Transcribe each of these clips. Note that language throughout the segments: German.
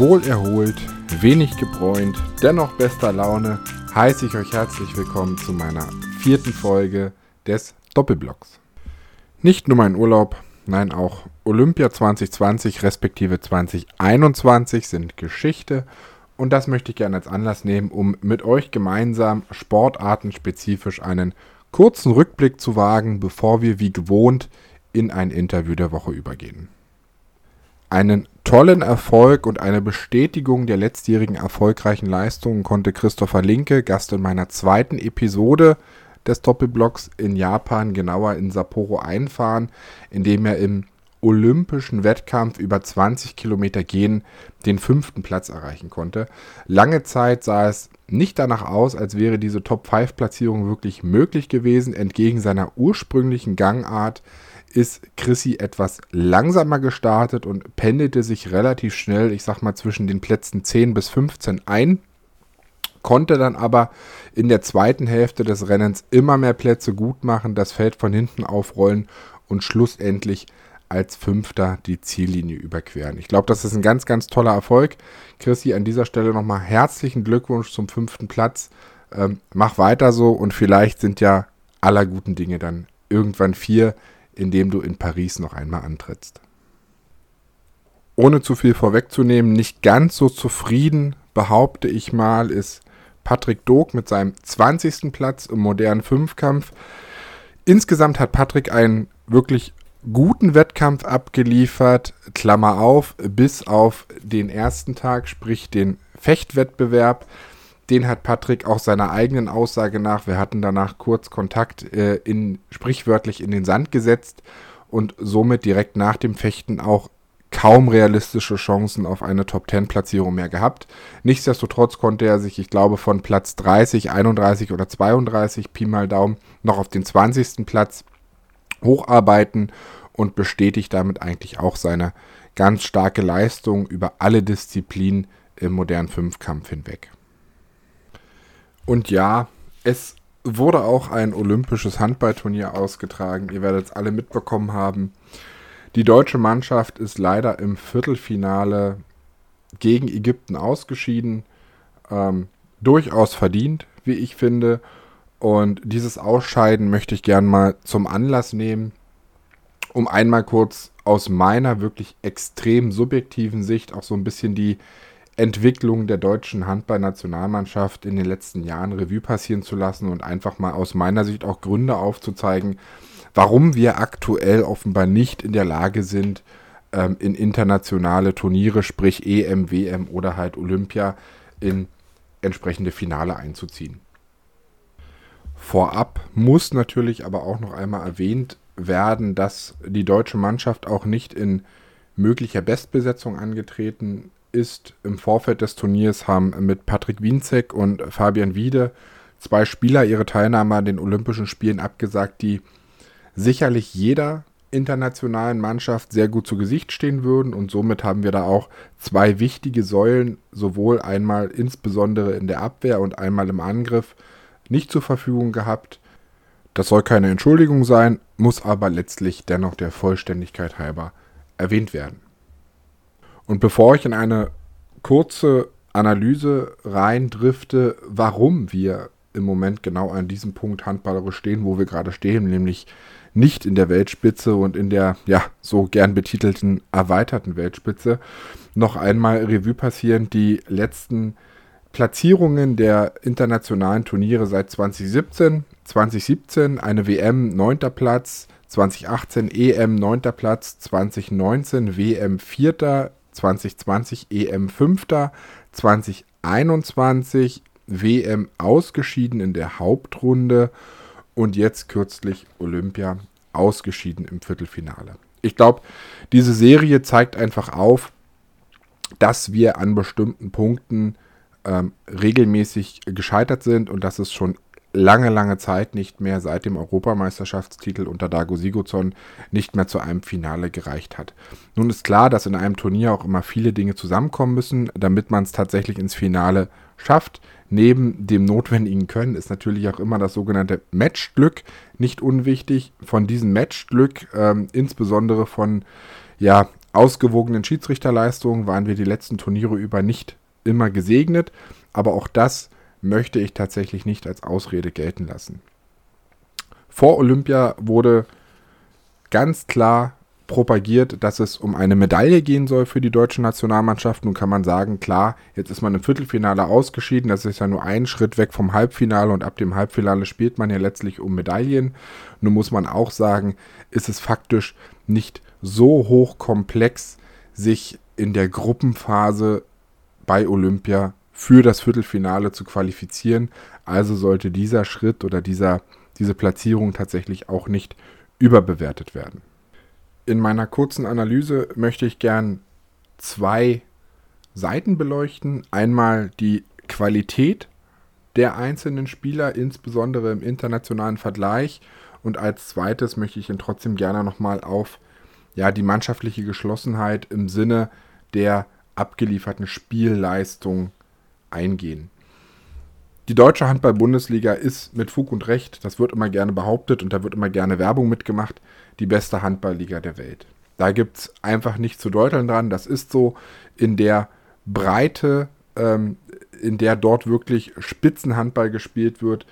wohlerholt, wenig gebräunt, dennoch bester Laune, heiße ich euch herzlich willkommen zu meiner vierten Folge des Doppelblocks. Nicht nur mein Urlaub, nein auch Olympia 2020 respektive 2021 sind Geschichte und das möchte ich gerne als Anlass nehmen, um mit euch gemeinsam sportartenspezifisch einen kurzen Rückblick zu wagen, bevor wir wie gewohnt in ein Interview der Woche übergehen. Einen tollen Erfolg und eine Bestätigung der letztjährigen erfolgreichen Leistungen konnte Christopher Linke, Gast in meiner zweiten Episode des Doppelblocks in Japan, genauer in Sapporo, einfahren, indem er im olympischen Wettkampf über 20 Kilometer gehen den fünften Platz erreichen konnte. Lange Zeit sah es nicht danach aus, als wäre diese Top-5-Platzierung wirklich möglich gewesen. Entgegen seiner ursprünglichen Gangart ist Chrissy etwas langsamer gestartet und pendelte sich relativ schnell, ich sag mal, zwischen den Plätzen 10 bis 15 ein. Konnte dann aber in der zweiten Hälfte des Rennens immer mehr Plätze gut machen, das Feld von hinten aufrollen und schlussendlich als Fünfter die Ziellinie überqueren. Ich glaube, das ist ein ganz, ganz toller Erfolg. Chrissy, an dieser Stelle nochmal herzlichen Glückwunsch zum fünften Platz. Ähm, mach weiter so und vielleicht sind ja aller guten Dinge dann irgendwann vier indem du in Paris noch einmal antrittst. Ohne zu viel vorwegzunehmen, nicht ganz so zufrieden, behaupte ich mal, ist Patrick Dog mit seinem 20. Platz im modernen Fünfkampf. Insgesamt hat Patrick einen wirklich guten Wettkampf abgeliefert, Klammer auf, bis auf den ersten Tag, sprich den Fechtwettbewerb den hat Patrick auch seiner eigenen Aussage nach, wir hatten danach kurz Kontakt, äh, in, sprichwörtlich in den Sand gesetzt und somit direkt nach dem Fechten auch kaum realistische Chancen auf eine Top-10-Platzierung mehr gehabt. Nichtsdestotrotz konnte er sich, ich glaube, von Platz 30, 31 oder 32, Pi mal Daumen, noch auf den 20. Platz hocharbeiten und bestätigt damit eigentlich auch seine ganz starke Leistung über alle Disziplinen im modernen Fünfkampf hinweg. Und ja, es wurde auch ein olympisches Handballturnier ausgetragen. Ihr werdet es alle mitbekommen haben. Die deutsche Mannschaft ist leider im Viertelfinale gegen Ägypten ausgeschieden. Ähm, durchaus verdient, wie ich finde. Und dieses Ausscheiden möchte ich gern mal zum Anlass nehmen, um einmal kurz aus meiner wirklich extrem subjektiven Sicht auch so ein bisschen die Entwicklung der deutschen Handballnationalmannschaft in den letzten Jahren Revue passieren zu lassen und einfach mal aus meiner Sicht auch Gründe aufzuzeigen, warum wir aktuell offenbar nicht in der Lage sind, ähm, in internationale Turniere, sprich EM, WM oder halt Olympia, in entsprechende Finale einzuziehen. Vorab muss natürlich aber auch noch einmal erwähnt werden, dass die deutsche Mannschaft auch nicht in möglicher Bestbesetzung angetreten ist im Vorfeld des Turniers haben mit Patrick Wienzek und Fabian Wiede zwei Spieler ihre Teilnahme an den Olympischen Spielen abgesagt, die sicherlich jeder internationalen Mannschaft sehr gut zu Gesicht stehen würden und somit haben wir da auch zwei wichtige Säulen, sowohl einmal insbesondere in der Abwehr und einmal im Angriff, nicht zur Verfügung gehabt. Das soll keine Entschuldigung sein, muss aber letztlich dennoch der Vollständigkeit halber erwähnt werden. Und bevor ich in eine kurze Analyse reindrifte, warum wir im Moment genau an diesem Punkt handballerisch stehen, wo wir gerade stehen, nämlich nicht in der Weltspitze und in der ja so gern betitelten erweiterten Weltspitze, noch einmal Revue passieren die letzten Platzierungen der internationalen Turniere seit 2017. 2017 eine WM 9. Platz, 2018 EM 9. Platz, 2019 WM 4. 2020 EM 5. 2021 WM ausgeschieden in der Hauptrunde und jetzt kürzlich Olympia ausgeschieden im Viertelfinale. Ich glaube, diese Serie zeigt einfach auf, dass wir an bestimmten Punkten ähm, regelmäßig gescheitert sind und dass es schon lange, lange Zeit nicht mehr seit dem Europameisterschaftstitel unter Dago Sigurdsson nicht mehr zu einem Finale gereicht hat. Nun ist klar, dass in einem Turnier auch immer viele Dinge zusammenkommen müssen, damit man es tatsächlich ins Finale schafft. Neben dem notwendigen Können ist natürlich auch immer das sogenannte Matchglück nicht unwichtig. Von diesem Matchglück, ähm, insbesondere von ja, ausgewogenen Schiedsrichterleistungen waren wir die letzten Turniere über nicht immer gesegnet, aber auch das möchte ich tatsächlich nicht als Ausrede gelten lassen. Vor Olympia wurde ganz klar propagiert, dass es um eine Medaille gehen soll für die deutsche Nationalmannschaft. Nun kann man sagen, klar, jetzt ist man im Viertelfinale ausgeschieden, das ist ja nur ein Schritt weg vom Halbfinale und ab dem Halbfinale spielt man ja letztlich um Medaillen. Nun muss man auch sagen, ist es faktisch nicht so hochkomplex, sich in der Gruppenphase bei Olympia für das Viertelfinale zu qualifizieren. Also sollte dieser Schritt oder dieser, diese Platzierung tatsächlich auch nicht überbewertet werden. In meiner kurzen Analyse möchte ich gern zwei Seiten beleuchten. Einmal die Qualität der einzelnen Spieler, insbesondere im internationalen Vergleich. Und als zweites möchte ich dann trotzdem gerne nochmal auf ja, die mannschaftliche Geschlossenheit im Sinne der abgelieferten Spielleistung eingehen. Die deutsche Handball-Bundesliga ist mit Fug und Recht, das wird immer gerne behauptet und da wird immer gerne Werbung mitgemacht, die beste Handballliga der Welt. Da gibt es einfach nicht zu deuteln dran. Das ist so in der Breite, ähm, in der dort wirklich Spitzenhandball gespielt wird,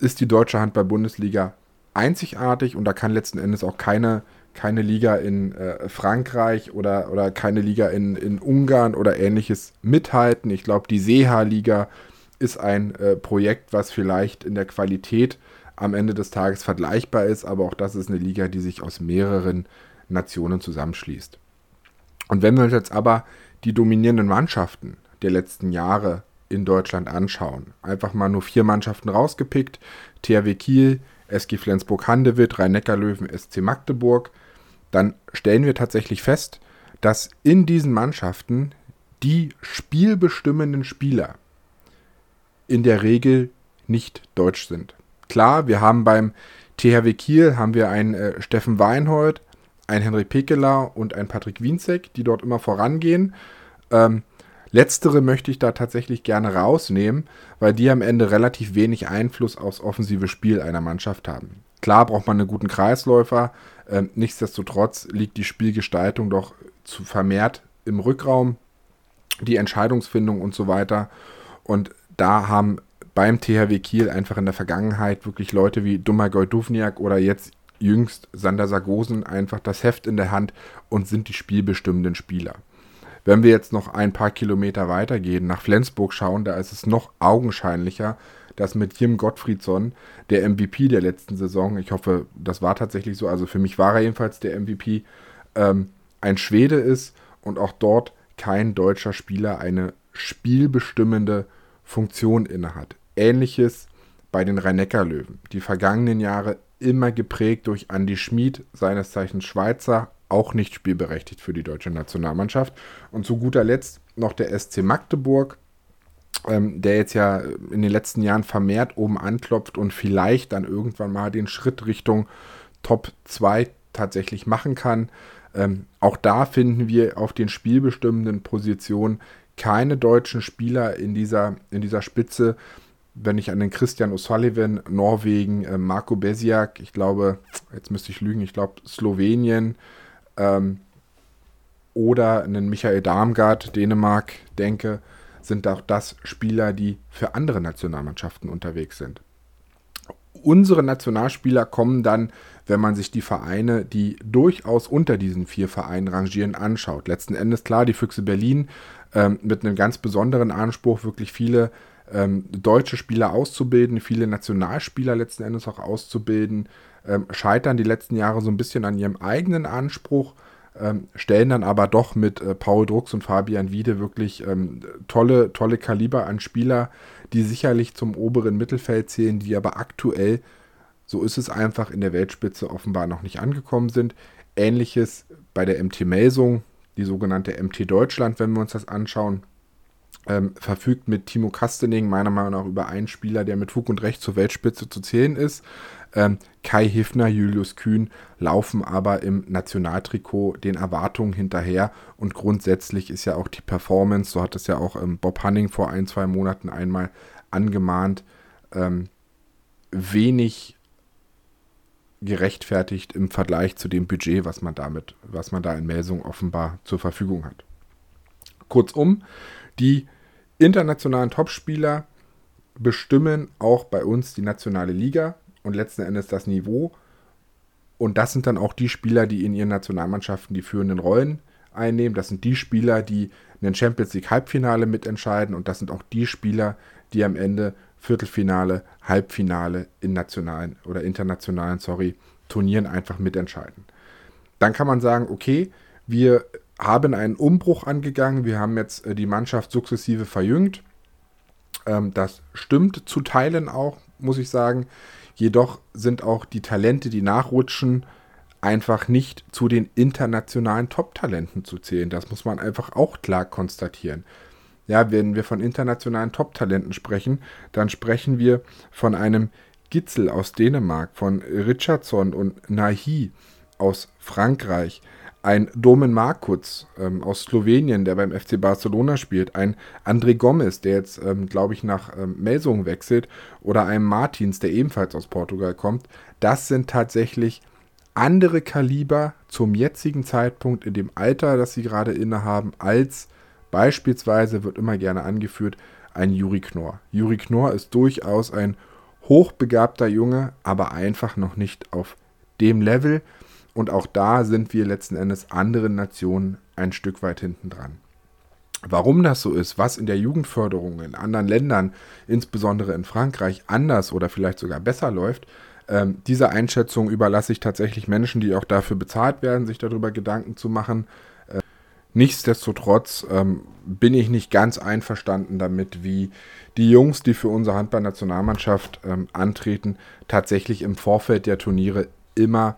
ist die deutsche Handball-Bundesliga einzigartig und da kann letzten Endes auch keine, keine Liga in äh, Frankreich oder, oder keine Liga in, in Ungarn oder ähnliches mithalten. Ich glaube, die Seha-Liga ist ein äh, Projekt, was vielleicht in der Qualität am Ende des Tages vergleichbar ist, aber auch das ist eine Liga, die sich aus mehreren Nationen zusammenschließt. Und wenn wir uns jetzt aber die dominierenden Mannschaften der letzten Jahre in Deutschland anschauen, einfach mal nur vier Mannschaften rausgepickt, THW Kiel, SG Flensburg-Handewitt, Rhein-Neckar-Löwen, SC Magdeburg, dann stellen wir tatsächlich fest, dass in diesen Mannschaften die spielbestimmenden Spieler in der Regel nicht deutsch sind. Klar, wir haben beim THW Kiel haben wir einen äh, Steffen Weinhold, einen Henrik Pekeler und einen Patrick Wienzek, die dort immer vorangehen. Ähm, letztere möchte ich da tatsächlich gerne rausnehmen, weil die am Ende relativ wenig Einfluss aufs offensive Spiel einer Mannschaft haben. Klar braucht man einen guten Kreisläufer, ähm, nichtsdestotrotz liegt die Spielgestaltung doch zu vermehrt im Rückraum, die Entscheidungsfindung und so weiter. Und da haben beim THW Kiel einfach in der Vergangenheit wirklich Leute wie Dummergoj Duvniak oder jetzt jüngst Sander Sargosen einfach das Heft in der Hand und sind die spielbestimmenden Spieler. Wenn wir jetzt noch ein paar Kilometer weitergehen, nach Flensburg schauen, da ist es noch augenscheinlicher, dass mit Jim Gottfriedsson, der MVP der letzten Saison, ich hoffe, das war tatsächlich so, also für mich war er jedenfalls der MVP, ähm, ein Schwede ist und auch dort kein deutscher Spieler eine spielbestimmende Funktion innehat. Ähnliches bei den Rhein-Neckar-Löwen. Die vergangenen Jahre immer geprägt durch Andy Schmid, seines Zeichens Schweizer, auch nicht spielberechtigt für die deutsche Nationalmannschaft. Und zu guter Letzt noch der SC Magdeburg, ähm, der jetzt ja in den letzten Jahren vermehrt oben anklopft und vielleicht dann irgendwann mal den Schritt Richtung Top 2 tatsächlich machen kann. Ähm, auch da finden wir auf den spielbestimmenden Positionen keine deutschen Spieler in dieser, in dieser Spitze. Wenn ich an den Christian O'Sullivan, Norwegen, äh, Marco Besiak, ich glaube, jetzt müsste ich lügen, ich glaube Slowenien ähm, oder einen Michael Darmgard, Dänemark, denke, sind auch das Spieler, die für andere Nationalmannschaften unterwegs sind. Unsere Nationalspieler kommen dann, wenn man sich die Vereine, die durchaus unter diesen vier Vereinen rangieren, anschaut. Letzten Endes klar, die Füchse Berlin ähm, mit einem ganz besonderen Anspruch, wirklich viele ähm, deutsche Spieler auszubilden, viele Nationalspieler letzten Endes auch auszubilden, ähm, scheitern die letzten Jahre so ein bisschen an ihrem eigenen Anspruch, ähm, stellen dann aber doch mit äh, Paul Drucks und Fabian Wiede wirklich ähm, tolle, tolle Kaliber an Spieler, die sicherlich zum oberen Mittelfeld zählen, die aber aktuell, so ist es einfach, in der Weltspitze offenbar noch nicht angekommen sind. Ähnliches bei der MT Melsung, die sogenannte MT Deutschland, wenn wir uns das anschauen, ähm, verfügt mit Timo Kastening meiner Meinung nach über einen Spieler, der mit Fug und Recht zur Weltspitze zu zählen ist. Ähm, Kai Hiffner, Julius Kühn laufen aber im Nationaltrikot den Erwartungen hinterher und grundsätzlich ist ja auch die Performance, so hat es ja auch ähm, Bob Hanning vor ein, zwei Monaten einmal angemahnt, ähm, wenig gerechtfertigt im Vergleich zu dem Budget, was man damit, was man da in Melsung offenbar zur Verfügung hat. Kurzum, die internationalen Topspieler bestimmen auch bei uns die nationale Liga und letzten Endes das Niveau. Und das sind dann auch die Spieler, die in ihren Nationalmannschaften die führenden Rollen einnehmen. Das sind die Spieler, die ein Champions League Halbfinale mitentscheiden und das sind auch die Spieler, die am Ende Viertelfinale, Halbfinale in nationalen oder internationalen, sorry, Turnieren einfach mitentscheiden. Dann kann man sagen, okay, wir haben einen Umbruch angegangen, wir haben jetzt äh, die Mannschaft sukzessive verjüngt. Ähm, das stimmt zu Teilen auch, muss ich sagen. Jedoch sind auch die Talente, die nachrutschen, einfach nicht zu den internationalen Top-Talenten zu zählen. Das muss man einfach auch klar konstatieren. Ja, wenn wir von internationalen Top-Talenten sprechen, dann sprechen wir von einem Gitzel aus Dänemark, von Richardson und Nahi aus Frankreich, ein Domen Markutz ähm, aus Slowenien, der beim FC Barcelona spielt, ein André Gomes, der jetzt, ähm, glaube ich, nach ähm, Melsungen wechselt, oder ein Martins, der ebenfalls aus Portugal kommt. Das sind tatsächlich andere Kaliber zum jetzigen Zeitpunkt in dem Alter, das sie gerade innehaben, als beispielsweise wird immer gerne angeführt ein Juri Knorr. Juri Knorr ist durchaus ein hochbegabter Junge, aber einfach noch nicht auf dem Level. Und auch da sind wir letzten Endes anderen Nationen ein Stück weit hinten dran. Warum das so ist, was in der Jugendförderung in anderen Ländern, insbesondere in Frankreich, anders oder vielleicht sogar besser läuft, ähm, diese Einschätzung überlasse ich tatsächlich Menschen, die auch dafür bezahlt werden, sich darüber Gedanken zu machen. Äh, nichtsdestotrotz ähm, bin ich nicht ganz einverstanden damit, wie die Jungs, die für unsere Handballnationalmannschaft ähm, antreten, tatsächlich im Vorfeld der Turniere immer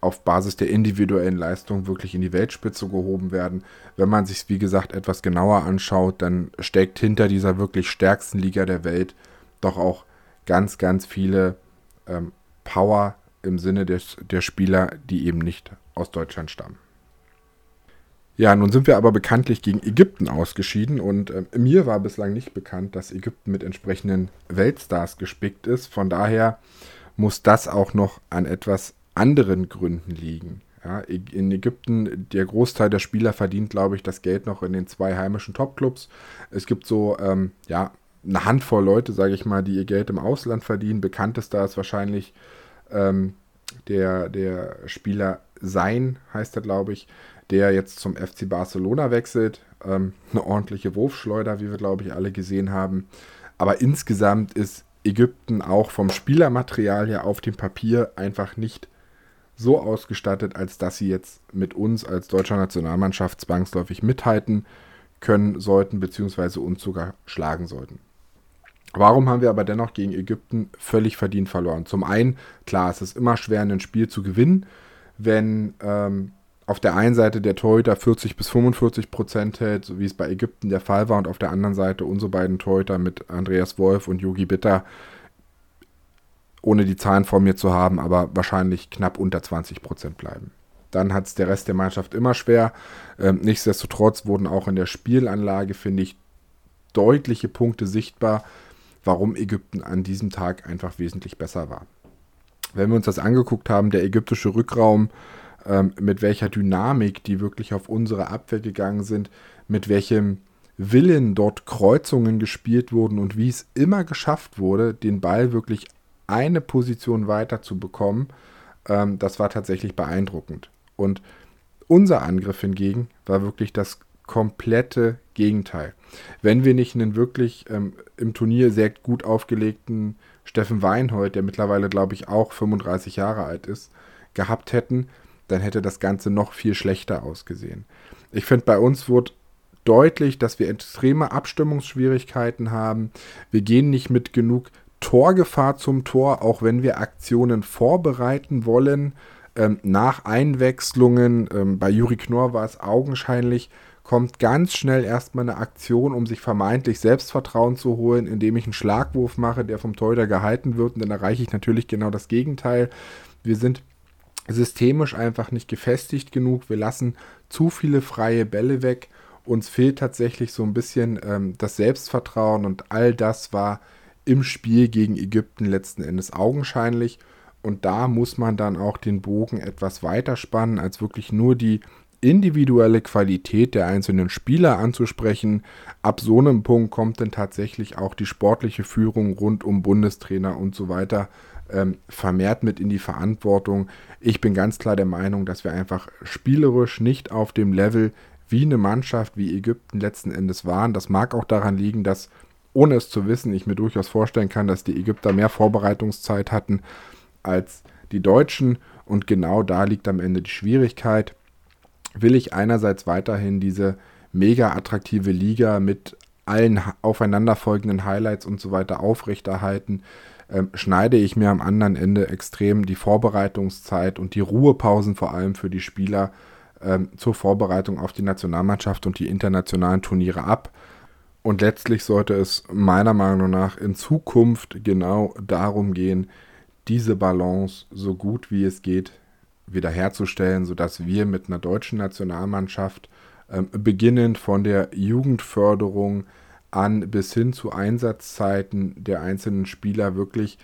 auf Basis der individuellen Leistung wirklich in die Weltspitze gehoben werden. Wenn man sich wie gesagt etwas genauer anschaut, dann steckt hinter dieser wirklich stärksten Liga der Welt doch auch ganz, ganz viele ähm, Power im Sinne des, der Spieler, die eben nicht aus Deutschland stammen. Ja, nun sind wir aber bekanntlich gegen Ägypten ausgeschieden und äh, mir war bislang nicht bekannt, dass Ägypten mit entsprechenden Weltstars gespickt ist. Von daher muss das auch noch an etwas anderen Gründen liegen. Ja, in Ägypten, der Großteil der Spieler verdient, glaube ich, das Geld noch in den zwei heimischen Topclubs. Es gibt so, ähm, ja, eine Handvoll Leute, sage ich mal, die ihr Geld im Ausland verdienen. Bekanntester ist wahrscheinlich ähm, der, der Spieler Sein, heißt er, glaube ich, der jetzt zum FC Barcelona wechselt. Ähm, eine ordentliche Wurfschleuder, wie wir, glaube ich, alle gesehen haben. Aber insgesamt ist Ägypten auch vom Spielermaterial her auf dem Papier einfach nicht so ausgestattet, als dass sie jetzt mit uns als deutscher Nationalmannschaft zwangsläufig mithalten können sollten, beziehungsweise uns sogar schlagen sollten. Warum haben wir aber dennoch gegen Ägypten völlig verdient verloren? Zum einen, klar, es ist immer schwer, ein Spiel zu gewinnen, wenn ähm, auf der einen Seite der Torhüter 40 bis 45 Prozent hält, so wie es bei Ägypten der Fall war, und auf der anderen Seite unsere beiden Torhüter mit Andreas Wolf und Yogi Bitter, ohne die Zahlen vor mir zu haben, aber wahrscheinlich knapp unter 20 Prozent bleiben. Dann hat es der Rest der Mannschaft immer schwer. Ähm, nichtsdestotrotz wurden auch in der Spielanlage, finde ich, deutliche Punkte sichtbar warum Ägypten an diesem Tag einfach wesentlich besser war. Wenn wir uns das angeguckt haben, der ägyptische Rückraum, ähm, mit welcher Dynamik die wirklich auf unsere Abwehr gegangen sind, mit welchem Willen dort Kreuzungen gespielt wurden und wie es immer geschafft wurde, den Ball wirklich eine Position weiter zu bekommen, ähm, das war tatsächlich beeindruckend. Und unser Angriff hingegen war wirklich das komplette Gegenteil. Wenn wir nicht einen wirklich ähm, im Turnier sehr gut aufgelegten Steffen Weinhold, der mittlerweile, glaube ich, auch 35 Jahre alt ist, gehabt hätten, dann hätte das Ganze noch viel schlechter ausgesehen. Ich finde, bei uns wurde deutlich, dass wir extreme Abstimmungsschwierigkeiten haben. Wir gehen nicht mit genug Torgefahr zum Tor, auch wenn wir Aktionen vorbereiten wollen. Ähm, nach Einwechslungen, ähm, bei Juri Knorr war es augenscheinlich, kommt ganz schnell erstmal eine Aktion, um sich vermeintlich Selbstvertrauen zu holen, indem ich einen Schlagwurf mache, der vom Torhüter gehalten wird. Und dann erreiche ich natürlich genau das Gegenteil. Wir sind systemisch einfach nicht gefestigt genug. Wir lassen zu viele freie Bälle weg. Uns fehlt tatsächlich so ein bisschen ähm, das Selbstvertrauen und all das war im Spiel gegen Ägypten letzten Endes augenscheinlich. Und da muss man dann auch den Bogen etwas weiter spannen, als wirklich nur die individuelle Qualität der einzelnen Spieler anzusprechen. Ab so einem Punkt kommt dann tatsächlich auch die sportliche Führung rund um Bundestrainer und so weiter ähm, vermehrt mit in die Verantwortung. Ich bin ganz klar der Meinung, dass wir einfach spielerisch nicht auf dem Level wie eine Mannschaft wie Ägypten letzten Endes waren. Das mag auch daran liegen, dass, ohne es zu wissen, ich mir durchaus vorstellen kann, dass die Ägypter mehr Vorbereitungszeit hatten als die Deutschen. Und genau da liegt am Ende die Schwierigkeit. Will ich einerseits weiterhin diese mega attraktive Liga mit allen aufeinanderfolgenden Highlights und so weiter aufrechterhalten? ähm, schneide ich mir am anderen Ende extrem die Vorbereitungszeit und die Ruhepausen vor allem für die Spieler ähm, zur Vorbereitung auf die Nationalmannschaft und die internationalen Turniere ab. Und letztlich sollte es meiner Meinung nach in Zukunft genau darum gehen, diese Balance so gut wie es geht wiederherzustellen, sodass wir mit einer deutschen Nationalmannschaft ähm, beginnend von der Jugendförderung an bis hin zu Einsatzzeiten der einzelnen Spieler wirklich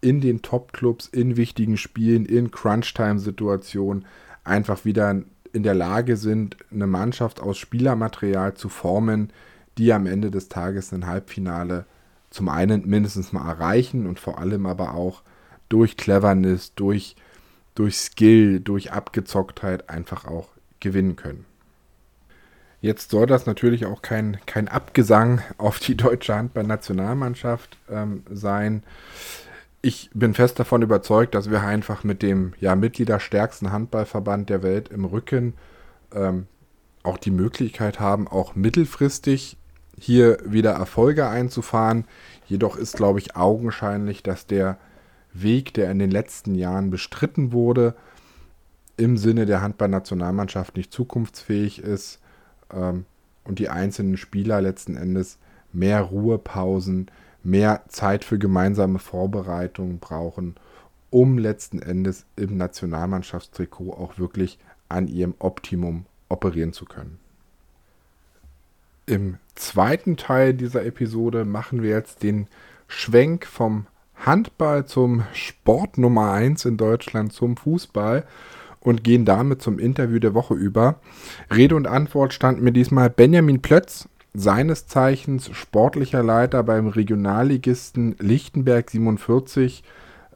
in den Top-Clubs, in wichtigen Spielen, in Crunch-Time-Situationen einfach wieder in der Lage sind, eine Mannschaft aus Spielermaterial zu formen, die am Ende des Tages ein Halbfinale zum einen mindestens mal erreichen und vor allem aber auch durch Cleverness, durch, durch Skill, durch Abgezocktheit einfach auch gewinnen können. Jetzt soll das natürlich auch kein, kein Abgesang auf die deutsche Handball-Nationalmannschaft ähm, sein. Ich bin fest davon überzeugt, dass wir einfach mit dem ja, mitgliederstärksten Handballverband der Welt im Rücken ähm, auch die Möglichkeit haben, auch mittelfristig hier wieder Erfolge einzufahren. Jedoch ist, glaube ich, augenscheinlich, dass der Weg, der in den letzten Jahren bestritten wurde, im Sinne der Handballnationalmannschaft nicht zukunftsfähig ist ähm, und die einzelnen Spieler letzten Endes mehr Ruhepausen, mehr Zeit für gemeinsame Vorbereitungen brauchen, um letzten Endes im Nationalmannschaftstrikot auch wirklich an ihrem Optimum operieren zu können. Im zweiten Teil dieser Episode machen wir jetzt den Schwenk vom Handball zum Sport Nummer 1 in Deutschland, zum Fußball und gehen damit zum Interview der Woche über. Rede und Antwort stand mir diesmal Benjamin Plötz, seines Zeichens sportlicher Leiter beim Regionalligisten Lichtenberg 47.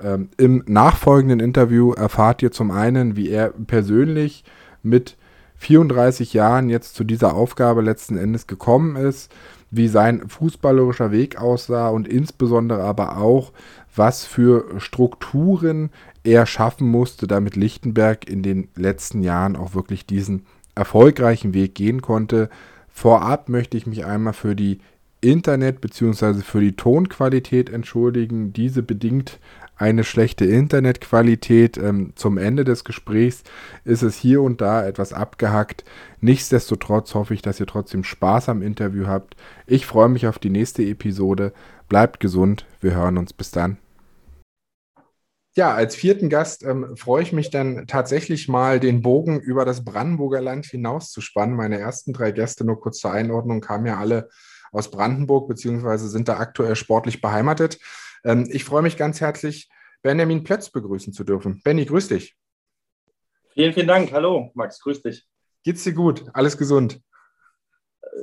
Ähm, Im nachfolgenden Interview erfahrt ihr zum einen, wie er persönlich mit 34 Jahren jetzt zu dieser Aufgabe letzten Endes gekommen ist, wie sein fußballerischer Weg aussah und insbesondere aber auch, was für Strukturen er schaffen musste, damit Lichtenberg in den letzten Jahren auch wirklich diesen erfolgreichen Weg gehen konnte. Vorab möchte ich mich einmal für die Internet- bzw. für die Tonqualität entschuldigen. Diese bedingt eine schlechte Internetqualität. Ähm, zum Ende des Gesprächs ist es hier und da etwas abgehackt. Nichtsdestotrotz hoffe ich, dass ihr trotzdem Spaß am Interview habt. Ich freue mich auf die nächste Episode. Bleibt gesund. Wir hören uns. Bis dann. Ja, als vierten Gast ähm, freue ich mich dann tatsächlich mal, den Bogen über das Brandenburger Land hinauszuspannen. Meine ersten drei Gäste, nur kurz zur Einordnung, kamen ja alle aus Brandenburg, beziehungsweise sind da aktuell sportlich beheimatet. Ähm, ich freue mich ganz herzlich, Benjamin Plötz begrüßen zu dürfen. Benny, grüß dich. Vielen, vielen Dank. Hallo, Max, grüß dich. Geht's dir gut? Alles gesund?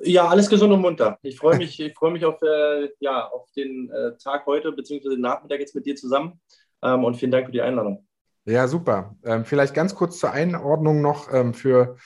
Ja, alles gesund und munter. Ich freue mich, ich freue mich auf, äh, ja, auf den äh, Tag heute, beziehungsweise den Nachmittag jetzt mit dir zusammen. Ähm, und vielen Dank für die Einladung. Ja, super. Ähm, vielleicht ganz kurz zur Einordnung noch ähm, für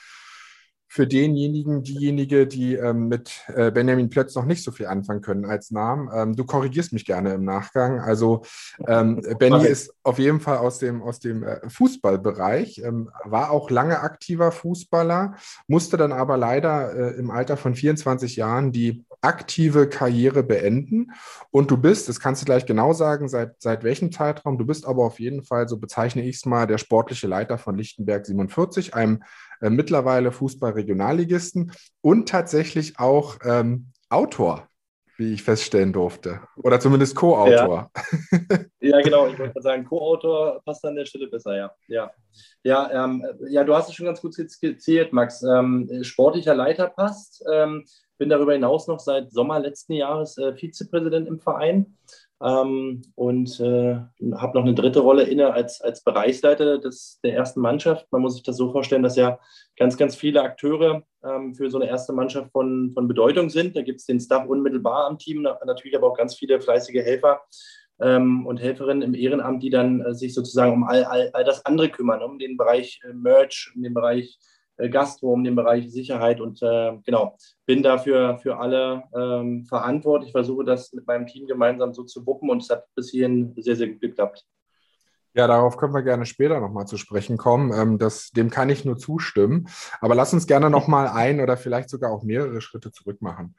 für denjenigen, diejenige, die ähm, mit äh, Benjamin Plötz noch nicht so viel anfangen können als Namen. Ähm, du korrigierst mich gerne im Nachgang. Also ähm, Benny ist auf jeden Fall aus dem, aus dem äh, Fußballbereich, ähm, war auch lange aktiver Fußballer, musste dann aber leider äh, im Alter von 24 Jahren die aktive Karriere beenden. Und du bist, das kannst du gleich genau sagen, seit, seit welchem Zeitraum, du bist aber auf jeden Fall, so bezeichne ich es mal, der sportliche Leiter von Lichtenberg 47, einem äh, mittlerweile Fußball-Regionalligisten und tatsächlich auch ähm, Autor, wie ich feststellen durfte. Oder zumindest Co-Autor. Ja. ja. genau. Ich wollte sagen, Co-Autor passt an der Stelle besser, ja. Ja, ja, ähm, ja du hast es schon ganz gut skizziert, Max. Ähm, sportlicher Leiter passt. Ähm, bin darüber hinaus noch seit Sommer letzten Jahres äh, Vizepräsident im Verein. Ähm, und äh, habe noch eine dritte Rolle inne als, als Bereichsleiter des, der ersten Mannschaft. Man muss sich das so vorstellen, dass ja ganz, ganz viele Akteure ähm, für so eine erste Mannschaft von, von Bedeutung sind. Da gibt es den Staff unmittelbar am Team, natürlich aber auch ganz viele fleißige Helfer ähm, und Helferinnen im Ehrenamt, die dann äh, sich sozusagen um all, all, all das andere kümmern, um den Bereich äh, Merch, um den Bereich Gastro, um den Bereich Sicherheit und äh, genau, bin dafür für alle ähm, verantwortlich, versuche das mit meinem Team gemeinsam so zu wuppen und es hat bis hierhin sehr, sehr gut geklappt. Ja, darauf können wir gerne später nochmal zu sprechen kommen. Ähm, das, dem kann ich nur zustimmen. Aber lass uns gerne nochmal ein oder vielleicht sogar auch mehrere Schritte zurück machen.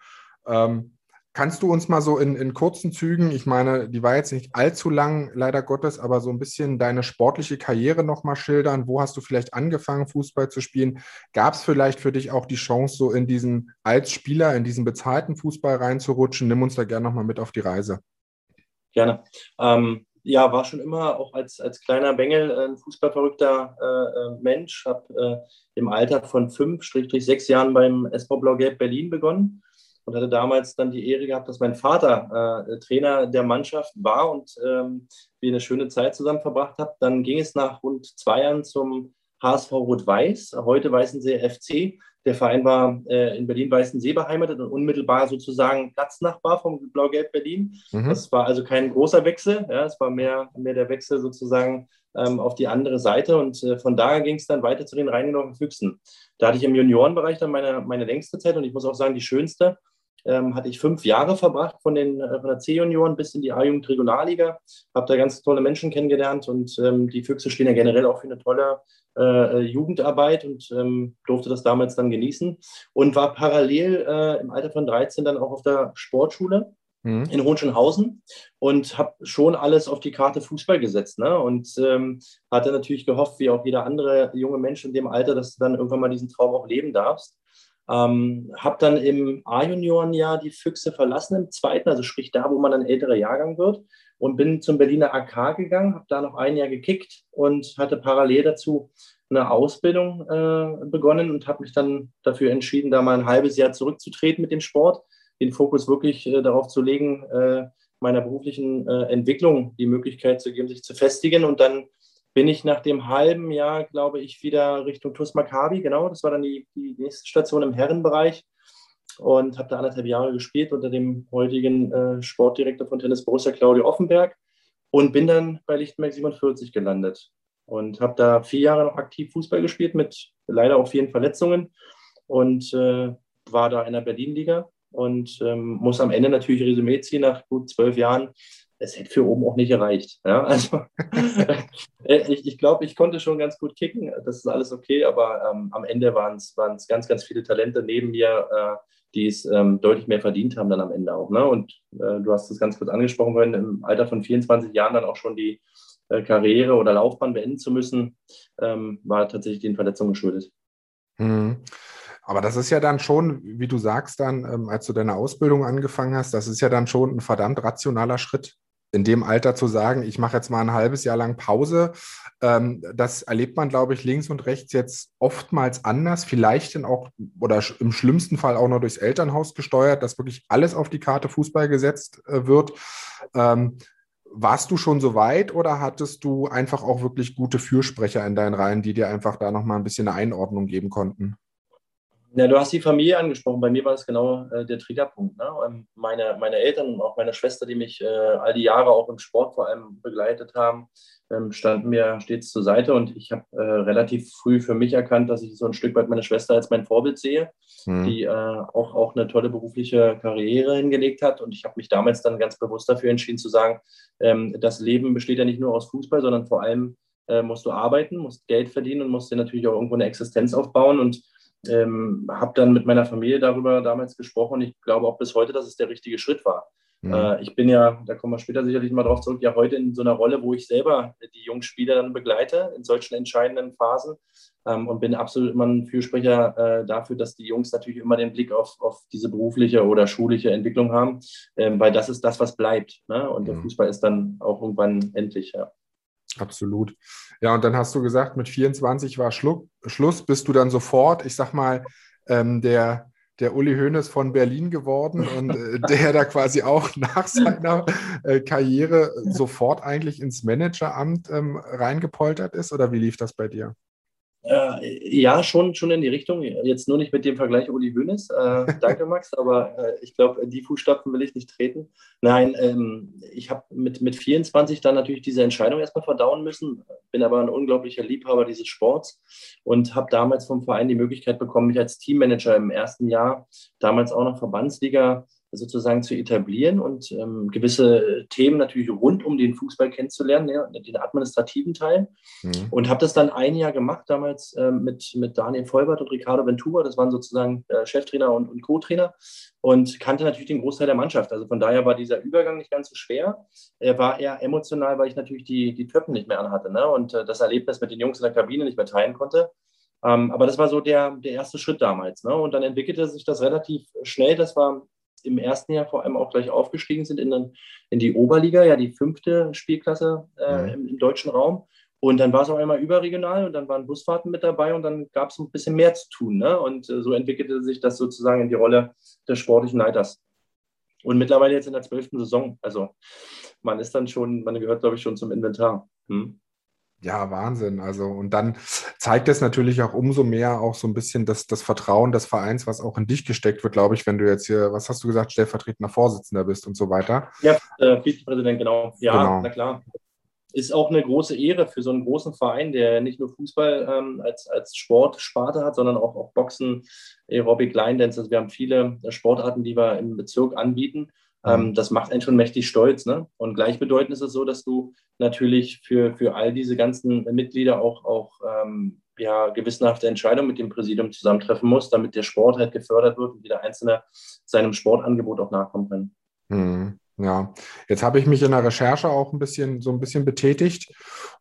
Ähm, Kannst du uns mal so in, in kurzen Zügen, ich meine, die war jetzt nicht allzu lang, leider Gottes, aber so ein bisschen deine sportliche Karriere nochmal schildern? Wo hast du vielleicht angefangen, Fußball zu spielen? Gab es vielleicht für dich auch die Chance, so in diesen, als Spieler, in diesen bezahlten Fußball reinzurutschen? Nimm uns da gerne nochmal mit auf die Reise. Gerne. Ähm, ja, war schon immer auch als, als kleiner Bengel ein fußballverrückter äh, äh Mensch. Habe äh, im Alter von fünf, sechs Jahren beim SV Blau-Gelb Berlin begonnen und hatte damals dann die Ehre gehabt, dass mein Vater äh, Trainer der Mannschaft war und ähm, wir eine schöne Zeit zusammen verbracht haben. Dann ging es nach rund zwei Jahren zum HSV Rot-Weiß, heute Weißensee FC. Der Verein war äh, in Berlin-Weißensee beheimatet und unmittelbar sozusagen Platznachbar vom Blau-Gelb Berlin. Mhm. Das war also kein großer Wechsel, ja, es war mehr, mehr der Wechsel sozusagen ähm, auf die andere Seite und äh, von da ging es dann weiter zu den Rheingenoven Füchsen. Da hatte ich im Juniorenbereich dann meine, meine längste Zeit und ich muss auch sagen, die schönste ähm, hatte ich fünf Jahre verbracht, von, den, äh, von der C-Junioren bis in die A-Jugend Regionalliga. Habe da ganz tolle Menschen kennengelernt und ähm, die Füchse stehen ja generell auch für eine tolle äh, Jugendarbeit und ähm, durfte das damals dann genießen und war parallel äh, im Alter von 13 dann auch auf der Sportschule mhm. in Hohenschönhausen und habe schon alles auf die Karte Fußball gesetzt. Ne? Und ähm, hatte natürlich gehofft, wie auch jeder andere junge Mensch in dem Alter, dass du dann irgendwann mal diesen Traum auch leben darfst. Ähm, habe dann im A-Juniorenjahr die Füchse verlassen, im zweiten, also sprich da, wo man ein älterer Jahrgang wird, und bin zum Berliner AK gegangen, habe da noch ein Jahr gekickt und hatte parallel dazu eine Ausbildung äh, begonnen und habe mich dann dafür entschieden, da mal ein halbes Jahr zurückzutreten mit dem Sport, den Fokus wirklich äh, darauf zu legen, äh, meiner beruflichen äh, Entwicklung die Möglichkeit zu geben, sich zu festigen und dann bin ich nach dem halben Jahr, glaube ich, wieder Richtung TuS Maccabi. Genau, das war dann die, die nächste Station im Herrenbereich und habe da anderthalb Jahre gespielt unter dem heutigen äh, Sportdirektor von Tennis Borussia, Claudio Offenberg und bin dann bei Lichtenberg 47 gelandet und habe da vier Jahre noch aktiv Fußball gespielt mit leider auch vielen Verletzungen und äh, war da in der Berlin-Liga und ähm, muss am Ende natürlich Resümee ziehen nach gut zwölf Jahren es hätte für oben auch nicht gereicht. Ja? Also äh, ich, ich glaube, ich konnte schon ganz gut kicken, das ist alles okay, aber ähm, am Ende waren es ganz, ganz viele Talente neben mir, äh, die es ähm, deutlich mehr verdient haben dann am Ende auch. Ne? Und äh, du hast es ganz kurz angesprochen, wenn im Alter von 24 Jahren dann auch schon die äh, Karriere oder Laufbahn beenden zu müssen, ähm, war tatsächlich den Verletzungen geschuldet. Mhm. Aber das ist ja dann schon, wie du sagst, dann, ähm, als du deine Ausbildung angefangen hast, das ist ja dann schon ein verdammt rationaler Schritt, in dem Alter zu sagen, ich mache jetzt mal ein halbes Jahr lang Pause, ähm, das erlebt man, glaube ich, links und rechts jetzt oftmals anders, vielleicht dann auch oder im schlimmsten Fall auch noch durchs Elternhaus gesteuert, dass wirklich alles auf die Karte Fußball gesetzt äh, wird. Ähm, warst du schon so weit oder hattest du einfach auch wirklich gute Fürsprecher in deinen Reihen, die dir einfach da nochmal ein bisschen eine Einordnung geben konnten? Ja, du hast die Familie angesprochen. Bei mir war das genau äh, der Triggerpunkt. Ne? Ähm, meine, meine Eltern und auch meine Schwester, die mich äh, all die Jahre auch im Sport vor allem begleitet haben, ähm, standen mir stets zur Seite. Und ich habe äh, relativ früh für mich erkannt, dass ich so ein Stück weit meine Schwester als mein Vorbild sehe, mhm. die äh, auch, auch eine tolle berufliche Karriere hingelegt hat. Und ich habe mich damals dann ganz bewusst dafür entschieden zu sagen, ähm, das Leben besteht ja nicht nur aus Fußball, sondern vor allem äh, musst du arbeiten, musst Geld verdienen und musst dir natürlich auch irgendwo eine Existenz aufbauen. Und ähm, habe dann mit meiner Familie darüber damals gesprochen. Ich glaube auch bis heute, dass es der richtige Schritt war. Mhm. Äh, ich bin ja, da kommen wir später sicherlich mal drauf zurück, ja heute in so einer Rolle, wo ich selber die jungen Spieler dann begleite in solchen entscheidenden Phasen ähm, und bin absolut immer ein Fürsprecher äh, dafür, dass die Jungs natürlich immer den Blick auf, auf diese berufliche oder schulische Entwicklung haben, ähm, weil das ist das, was bleibt. Ne? Und mhm. der Fußball ist dann auch irgendwann endlich. Ja. Absolut. Ja, und dann hast du gesagt, mit 24 war Schluck, Schluss, bist du dann sofort, ich sag mal, ähm, der der Uli Hoeneß von Berlin geworden und äh, der da quasi auch nach seiner äh, Karriere sofort eigentlich ins Manageramt ähm, reingepoltert ist? Oder wie lief das bei dir? Äh, ja, schon, schon in die Richtung. Jetzt nur nicht mit dem Vergleich Uli Hoeneß. Äh, danke, Max, aber äh, ich glaube, die Fußstapfen will ich nicht treten. Nein, ähm, ich habe mit, mit 24 dann natürlich diese Entscheidung erstmal verdauen müssen, bin aber ein unglaublicher Liebhaber dieses Sports und habe damals vom Verein die Möglichkeit bekommen, mich als Teammanager im ersten Jahr, damals auch noch Verbandsliga, sozusagen zu etablieren und ähm, gewisse Themen natürlich rund um den Fußball kennenzulernen, ja, den administrativen Teil. Mhm. Und habe das dann ein Jahr gemacht, damals ähm, mit, mit Daniel Vollbert und Ricardo Ventura. Das waren sozusagen äh, Cheftrainer und, und Co-Trainer und kannte natürlich den Großteil der Mannschaft. Also von daher war dieser Übergang nicht ganz so schwer. Er war eher emotional, weil ich natürlich die, die Töppen nicht mehr anhatte ne? und äh, das Erlebnis mit den Jungs in der Kabine nicht mehr teilen konnte. Ähm, aber das war so der, der erste Schritt damals. Ne? Und dann entwickelte sich das relativ schnell. Das war im ersten Jahr vor allem auch gleich aufgestiegen sind in, in die Oberliga, ja die fünfte Spielklasse äh, mhm. im, im, deutschen Raum. Und dann war es auch einmal überregional und dann waren Busfahrten mit dabei und dann gab es ein bisschen mehr zu tun. Ne? Und äh, so entwickelte sich das sozusagen in die Rolle des sportlichen Leiters. Und mittlerweile jetzt in der zwölften Saison. Also man ist dann schon, man gehört, glaube ich, schon zum Inventar. Hm? Ja, Wahnsinn. Also, und dann zeigt es natürlich auch umso mehr auch so ein bisschen das, das Vertrauen des Vereins, was auch in dich gesteckt wird, glaube ich, wenn du jetzt hier, was hast du gesagt, stellvertretender Vorsitzender bist und so weiter. Ja, äh, Vizepräsident, genau. Ja, genau. na klar. Ist auch eine große Ehre für so einen großen Verein, der nicht nur Fußball ähm, als, als Sportsparte hat, sondern auch, auch Boxen, Aerobic, Line Dance. Also wir haben viele Sportarten, die wir im Bezirk anbieten. Ähm, mhm. das macht einen schon mächtig stolz. Ne? Und gleichbedeutend ist es so, dass du natürlich für, für all diese ganzen Mitglieder auch, auch ähm, ja, gewissenhafte Entscheidungen mit dem Präsidium zusammentreffen musst, damit der Sport halt gefördert wird und jeder Einzelne seinem Sportangebot auch nachkommen kann. Mhm. Ja, jetzt habe ich mich in der Recherche auch ein bisschen so ein bisschen betätigt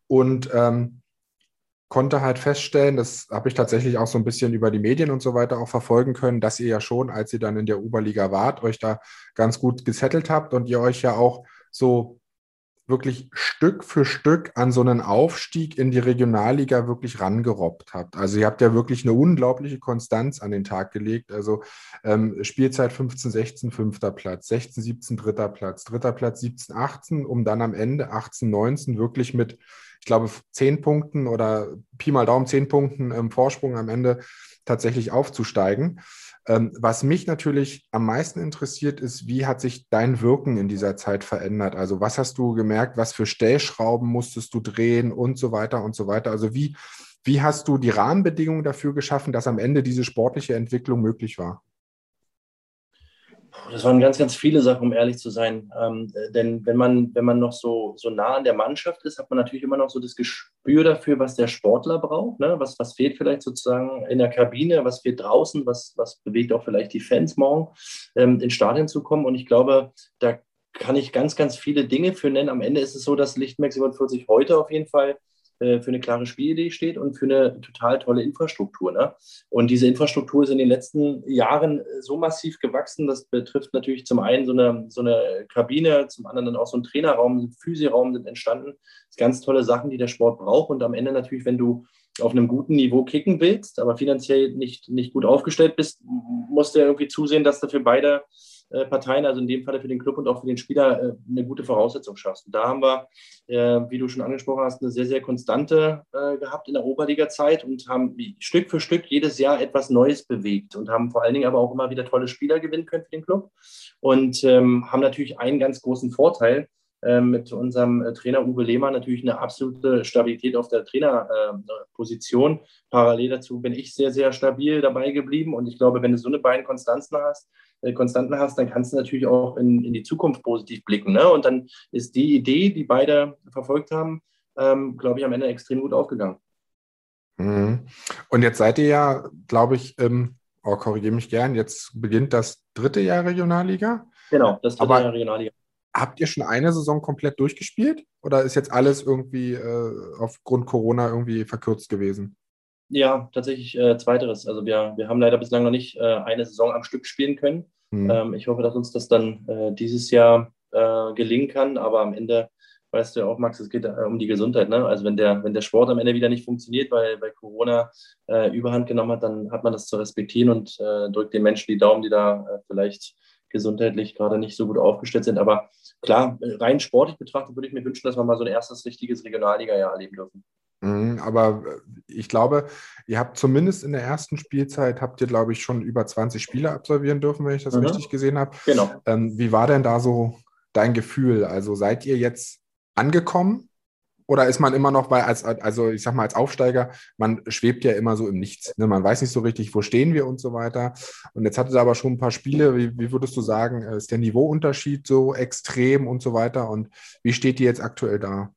und ähm, konnte halt feststellen, das habe ich tatsächlich auch so ein bisschen über die Medien und so weiter auch verfolgen können, dass ihr ja schon, als ihr dann in der Oberliga wart, euch da ganz gut gesettelt habt und ihr euch ja auch so wirklich Stück für Stück an so einen Aufstieg in die Regionalliga wirklich rangerobbt habt. Also ihr habt ja wirklich eine unglaubliche Konstanz an den Tag gelegt. Also ähm, Spielzeit 15, 16, fünfter Platz, 16, 17, dritter Platz, dritter Platz 17, 18, um dann am Ende 18, 19 wirklich mit, ich glaube, zehn Punkten oder Pi mal Daumen zehn Punkten im Vorsprung am Ende tatsächlich aufzusteigen. Ähm, was mich natürlich am meisten interessiert, ist, wie hat sich dein Wirken in dieser Zeit verändert? Also was hast du gemerkt, was für Stellschrauben musstest du drehen und so weiter und so weiter? Also wie, wie hast du die Rahmenbedingungen dafür geschaffen, dass am Ende diese sportliche Entwicklung möglich war? Das waren ganz, ganz viele Sachen, um ehrlich zu sein. Ähm, denn wenn man, wenn man noch so, so nah an der Mannschaft ist, hat man natürlich immer noch so das Gespür dafür, was der Sportler braucht. Ne? Was, was fehlt vielleicht sozusagen in der Kabine, was fehlt draußen, was, was bewegt auch vielleicht die Fans morgen, ähm, ins Stadion zu kommen. Und ich glaube, da kann ich ganz, ganz viele Dinge für nennen. Am Ende ist es so, dass Lichtmax 47 heute auf jeden Fall äh, für eine klare Spielidee steht und für eine total tolle Infrastruktur. Ne? Und diese Infrastruktur ist in den letzten Jahren so massiv gewachsen. Das betrifft natürlich zum einen so eine, so eine Kabine, zum anderen dann auch so ein Trainerraum, ein Physioraum sind entstanden. Das sind ganz tolle Sachen, die der Sport braucht. Und am Ende natürlich, wenn du auf einem guten Niveau kicken willst, aber finanziell nicht, nicht gut aufgestellt bist, musst du irgendwie zusehen, dass du für beide äh, Parteien, also in dem Fall für den Club und auch für den Spieler, äh, eine gute Voraussetzung schaffst. Und da haben wir, äh, wie du schon angesprochen hast, eine sehr, sehr konstante gehabt in der Oberliga-Zeit und haben Stück für Stück jedes Jahr etwas Neues bewegt und haben vor allen Dingen aber auch immer wieder tolle Spieler gewinnen können für den Club und ähm, haben natürlich einen ganz großen Vorteil, mit unserem Trainer Uwe Lehmann natürlich eine absolute Stabilität auf der Trainerposition. Parallel dazu bin ich sehr, sehr stabil dabei geblieben und ich glaube, wenn du so eine beiden Konstanzen hast, äh, Konstanten hast, dann kannst du natürlich auch in, in die Zukunft positiv blicken. Ne? Und dann ist die Idee, die beide verfolgt haben, ähm, glaube ich, am Ende extrem gut aufgegangen. Mhm. Und jetzt seid ihr ja, glaube ich, ähm, oh, korrigiere mich gern, jetzt beginnt das dritte Jahr Regionalliga. Genau, das dritte Aber Jahr Regionalliga. Habt ihr schon eine Saison komplett durchgespielt oder ist jetzt alles irgendwie äh, aufgrund Corona irgendwie verkürzt gewesen? Ja, tatsächlich äh, zweiteres. Also wir, wir haben leider bislang noch nicht äh, eine Saison am Stück spielen können. Mhm. Ähm, ich hoffe, dass uns das dann äh, dieses Jahr äh, gelingen kann, aber am Ende weißt du ja auch, Max, es geht um die Gesundheit. Ne? Also wenn der, wenn der Sport am Ende wieder nicht funktioniert, weil, weil Corona äh, Überhand genommen hat, dann hat man das zu respektieren und äh, drückt den Menschen die Daumen, die da äh, vielleicht gesundheitlich gerade nicht so gut aufgestellt sind. Aber klar, rein sportlich betrachtet würde ich mir wünschen, dass wir mal so ein erstes richtiges Regionalliga-Jahr erleben dürfen. Mhm, aber äh, ich glaube, ihr habt zumindest in der ersten Spielzeit, habt ihr, glaube ich, schon über 20 Spiele absolvieren dürfen, wenn ich das mhm. richtig gesehen habe. Genau. Ähm, wie war denn da so dein Gefühl? Also seid ihr jetzt angekommen? Oder ist man immer noch bei, als, also ich sag mal, als Aufsteiger, man schwebt ja immer so im Nichts. Ne? Man weiß nicht so richtig, wo stehen wir und so weiter. Und jetzt hattet ihr aber schon ein paar Spiele. Wie, wie würdest du sagen, ist der Niveauunterschied so extrem und so weiter? Und wie steht ihr jetzt aktuell da?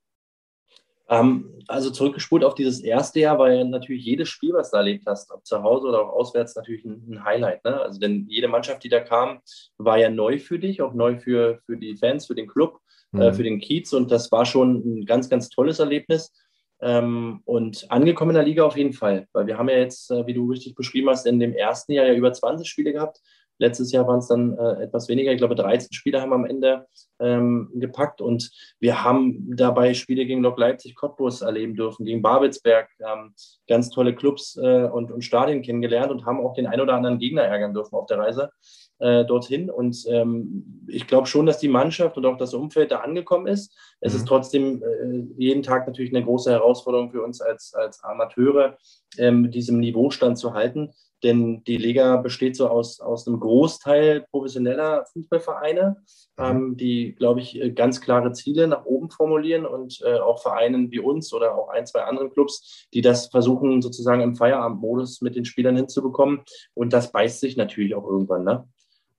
Ähm, also zurückgespult auf dieses erste Jahr war ja natürlich jedes Spiel, was du erlebt hast, ob zu Hause oder auch auswärts, natürlich ein, Highlight. Ne? Also denn jede Mannschaft, die da kam, war ja neu für dich, auch neu für, für die Fans, für den Club, äh, mhm. äh, für den Kiez. Und das war schon ein ganz, ganz tolles Erlebnis. Ähm, und angekommen in der Liga auf jeden Fall, weil wir haben ja jetzt, äh, wie du richtig beschrieben hast, in dem ersten Jahr ja über 20 Spiele gehabt. Letztes Jahr waren es dann äh, etwas weniger. Ich glaube, 13 Spiele haben wir am Ende ähm, gepackt. Und wir haben dabei Spiele gegen Lok Leipzig, Cottbus erleben dürfen, gegen Babelsberg, ähm, ganz tolle Clubs äh, und, und Stadien kennengelernt und haben auch den ein oder anderen Gegner ärgern dürfen auf der Reise äh, dorthin. Und ähm, ich glaube schon, dass die Mannschaft und auch das Umfeld da angekommen ist. Es mhm. ist trotzdem äh, jeden Tag natürlich eine große Herausforderung für uns als, als Amateure, ähm, diesem Niveaustand zu halten. Denn die Liga besteht so aus, aus einem Großteil professioneller Fußballvereine, mhm. ähm, die, glaube ich, äh, ganz klare Ziele nach oben formulieren und äh, auch Vereinen wie uns oder auch ein, zwei anderen Clubs, die das versuchen, sozusagen im Feierabendmodus mit den Spielern hinzubekommen. Und das beißt sich natürlich auch irgendwann. Ne?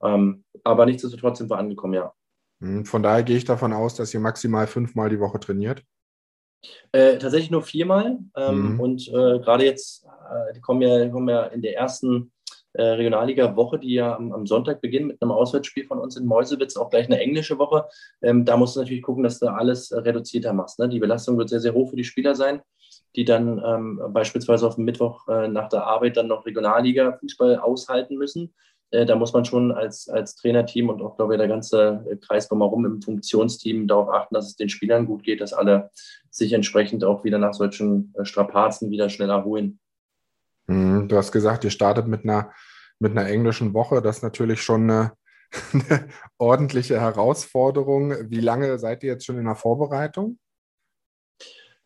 Ähm, aber nichtsdestotrotz sind wir angekommen, ja. Mhm. Von daher gehe ich davon aus, dass ihr maximal fünfmal die Woche trainiert. Äh, tatsächlich nur viermal. Ähm, mhm. Und äh, gerade jetzt, äh, die kommen ja, die kommen ja in der ersten äh, Regionalliga-Woche, die ja am, am, Sonntag beginnt mit einem Auswärtsspiel von uns in Mäusewitz, auch gleich eine englische Woche. Ähm, da musst du natürlich gucken, dass du alles reduzierter machst. Ne? Die Belastung wird sehr, sehr hoch für die Spieler sein, die dann ähm, beispielsweise auf dem Mittwoch äh, nach der Arbeit dann noch Regionalliga-Fußball aushalten müssen. Äh, da muss man schon als, als Trainerteam und auch, glaube ich, der ganze Kreis drumherum im Funktionsteam darauf achten, dass es den Spielern gut geht, dass alle sich entsprechend auch wieder nach solchen äh, Strapazen wieder schnell erholen. Mhm, du hast gesagt, ihr startet mit einer, mit einer englischen Woche. Das ist natürlich schon eine, eine ordentliche Herausforderung. Wie lange seid ihr jetzt schon in der Vorbereitung?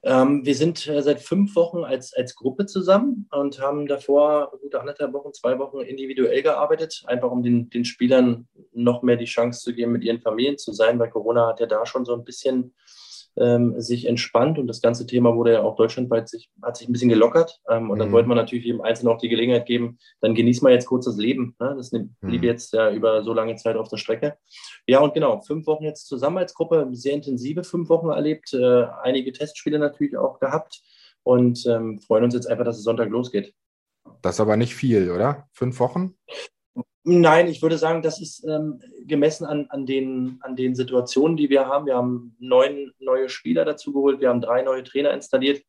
Ähm, wir sind äh, seit fünf Wochen als, als Gruppe zusammen und haben davor gute anderthalb Wochen, zwei Wochen individuell gearbeitet, einfach um den, den Spielern noch mehr die Chance zu geben, mit ihren Familien zu sein, weil Corona hat ja da schon so ein bisschen ähm, sich entspannt und das ganze Thema wurde ja auch deutschlandweit sich, hat sich ein bisschen gelockert. Ähm, und dann mhm. wollte man natürlich jedem Einzelnen auch die Gelegenheit geben, dann genießt man jetzt kurz das Leben. Ne? Das blieb mhm. jetzt ja über so lange Zeit auf der Strecke. Ja, und genau, fünf Wochen jetzt zusammen als Gruppe, sehr intensive fünf Wochen erlebt, äh, einige Testspiele natürlich auch gehabt und ähm, freuen uns jetzt einfach, dass es Sonntag losgeht. Das ist aber nicht viel, oder? Fünf Wochen? Nein, ich würde sagen, das ist ähm, gemessen an, an, den, an den Situationen, die wir haben. Wir haben neun neue Spieler dazu geholt, wir haben drei neue Trainer installiert.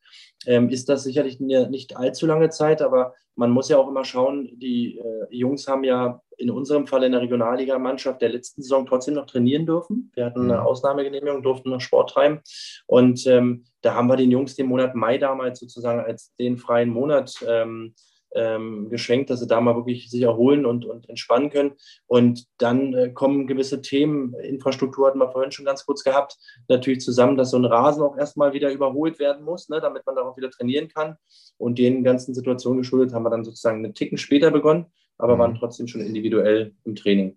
Ähm, ist das sicherlich eine, nicht allzu lange Zeit, aber man muss ja auch immer schauen, die äh, Jungs haben ja in unserem Fall in der Regionalliga-Mannschaft der letzten Saison trotzdem noch trainieren dürfen. Wir hatten eine mhm. Ausnahmegenehmigung, durften noch Sport treiben. Und ähm, da haben wir den Jungs den Monat Mai damals sozusagen als den freien Monat ähm, ähm, geschenkt, dass sie da mal wirklich sich erholen und, und entspannen können. Und dann äh, kommen gewisse Themen, Infrastruktur hatten wir vorhin schon ganz kurz gehabt, natürlich zusammen, dass so ein Rasen auch erstmal wieder überholt werden muss, ne, damit man darauf wieder trainieren kann. Und den ganzen Situationen geschuldet haben wir dann sozusagen einen Ticken später begonnen, aber mhm. waren trotzdem schon individuell im Training.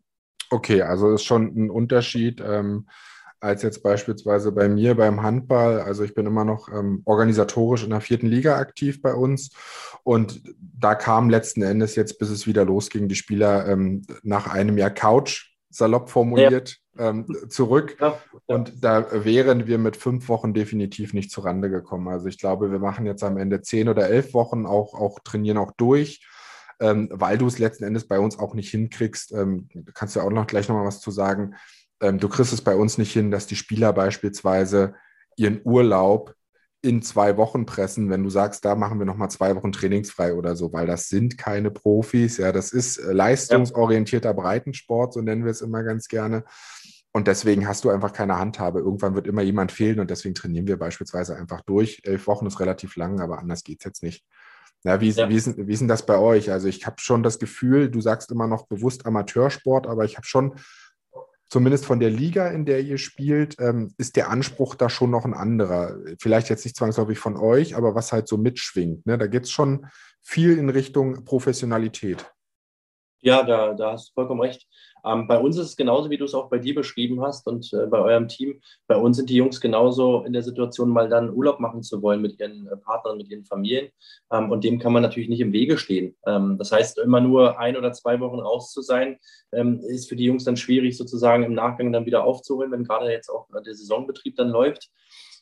Okay, also ist schon ein Unterschied. Ähm als jetzt beispielsweise bei mir beim Handball. Also ich bin immer noch ähm, organisatorisch in der vierten Liga aktiv bei uns. Und da kam letzten Endes jetzt, bis es wieder losging, die Spieler ähm, nach einem Jahr Couch, salopp formuliert, ja. ähm, zurück. Ja, ja. Und da wären wir mit fünf Wochen definitiv nicht zurande gekommen. Also ich glaube, wir machen jetzt am Ende zehn oder elf Wochen, auch, auch trainieren auch durch. Ähm, weil du es letzten Endes bei uns auch nicht hinkriegst, ähm, kannst du auch noch gleich nochmal was zu sagen ähm, du kriegst es bei uns nicht hin, dass die Spieler beispielsweise ihren Urlaub in zwei Wochen pressen, wenn du sagst, da machen wir nochmal zwei Wochen trainingsfrei oder so, weil das sind keine Profis, ja, das ist äh, leistungsorientierter Breitensport, so nennen wir es immer ganz gerne. und deswegen hast du einfach keine Handhabe. Irgendwann wird immer jemand fehlen und deswegen trainieren wir beispielsweise einfach durch. Elf Wochen ist relativ lang, aber anders geht es jetzt nicht. Ja, wie, ja. Wie, ist, wie ist denn das bei euch? Also ich habe schon das Gefühl, du sagst immer noch bewusst Amateursport, aber ich habe schon, zumindest von der Liga, in der ihr spielt, ähm, ist der Anspruch da schon noch ein anderer. Vielleicht jetzt nicht zwangsläufig von euch, aber was halt so mitschwingt. Ne? Da geht es schon viel in Richtung Professionalität. Ja, da, da hast du vollkommen recht. Ähm, bei uns ist es genauso, wie du es auch bei dir beschrieben hast und äh, bei eurem Team. Bei uns sind die Jungs genauso in der Situation, mal dann Urlaub machen zu wollen mit ihren äh, Partnern, mit ihren Familien. Ähm, und dem kann man natürlich nicht im Wege stehen. Ähm, das heißt, immer nur ein oder zwei Wochen raus zu sein, ähm, ist für die Jungs dann schwierig, sozusagen im Nachgang dann wieder aufzuholen, wenn gerade jetzt auch der Saisonbetrieb dann läuft.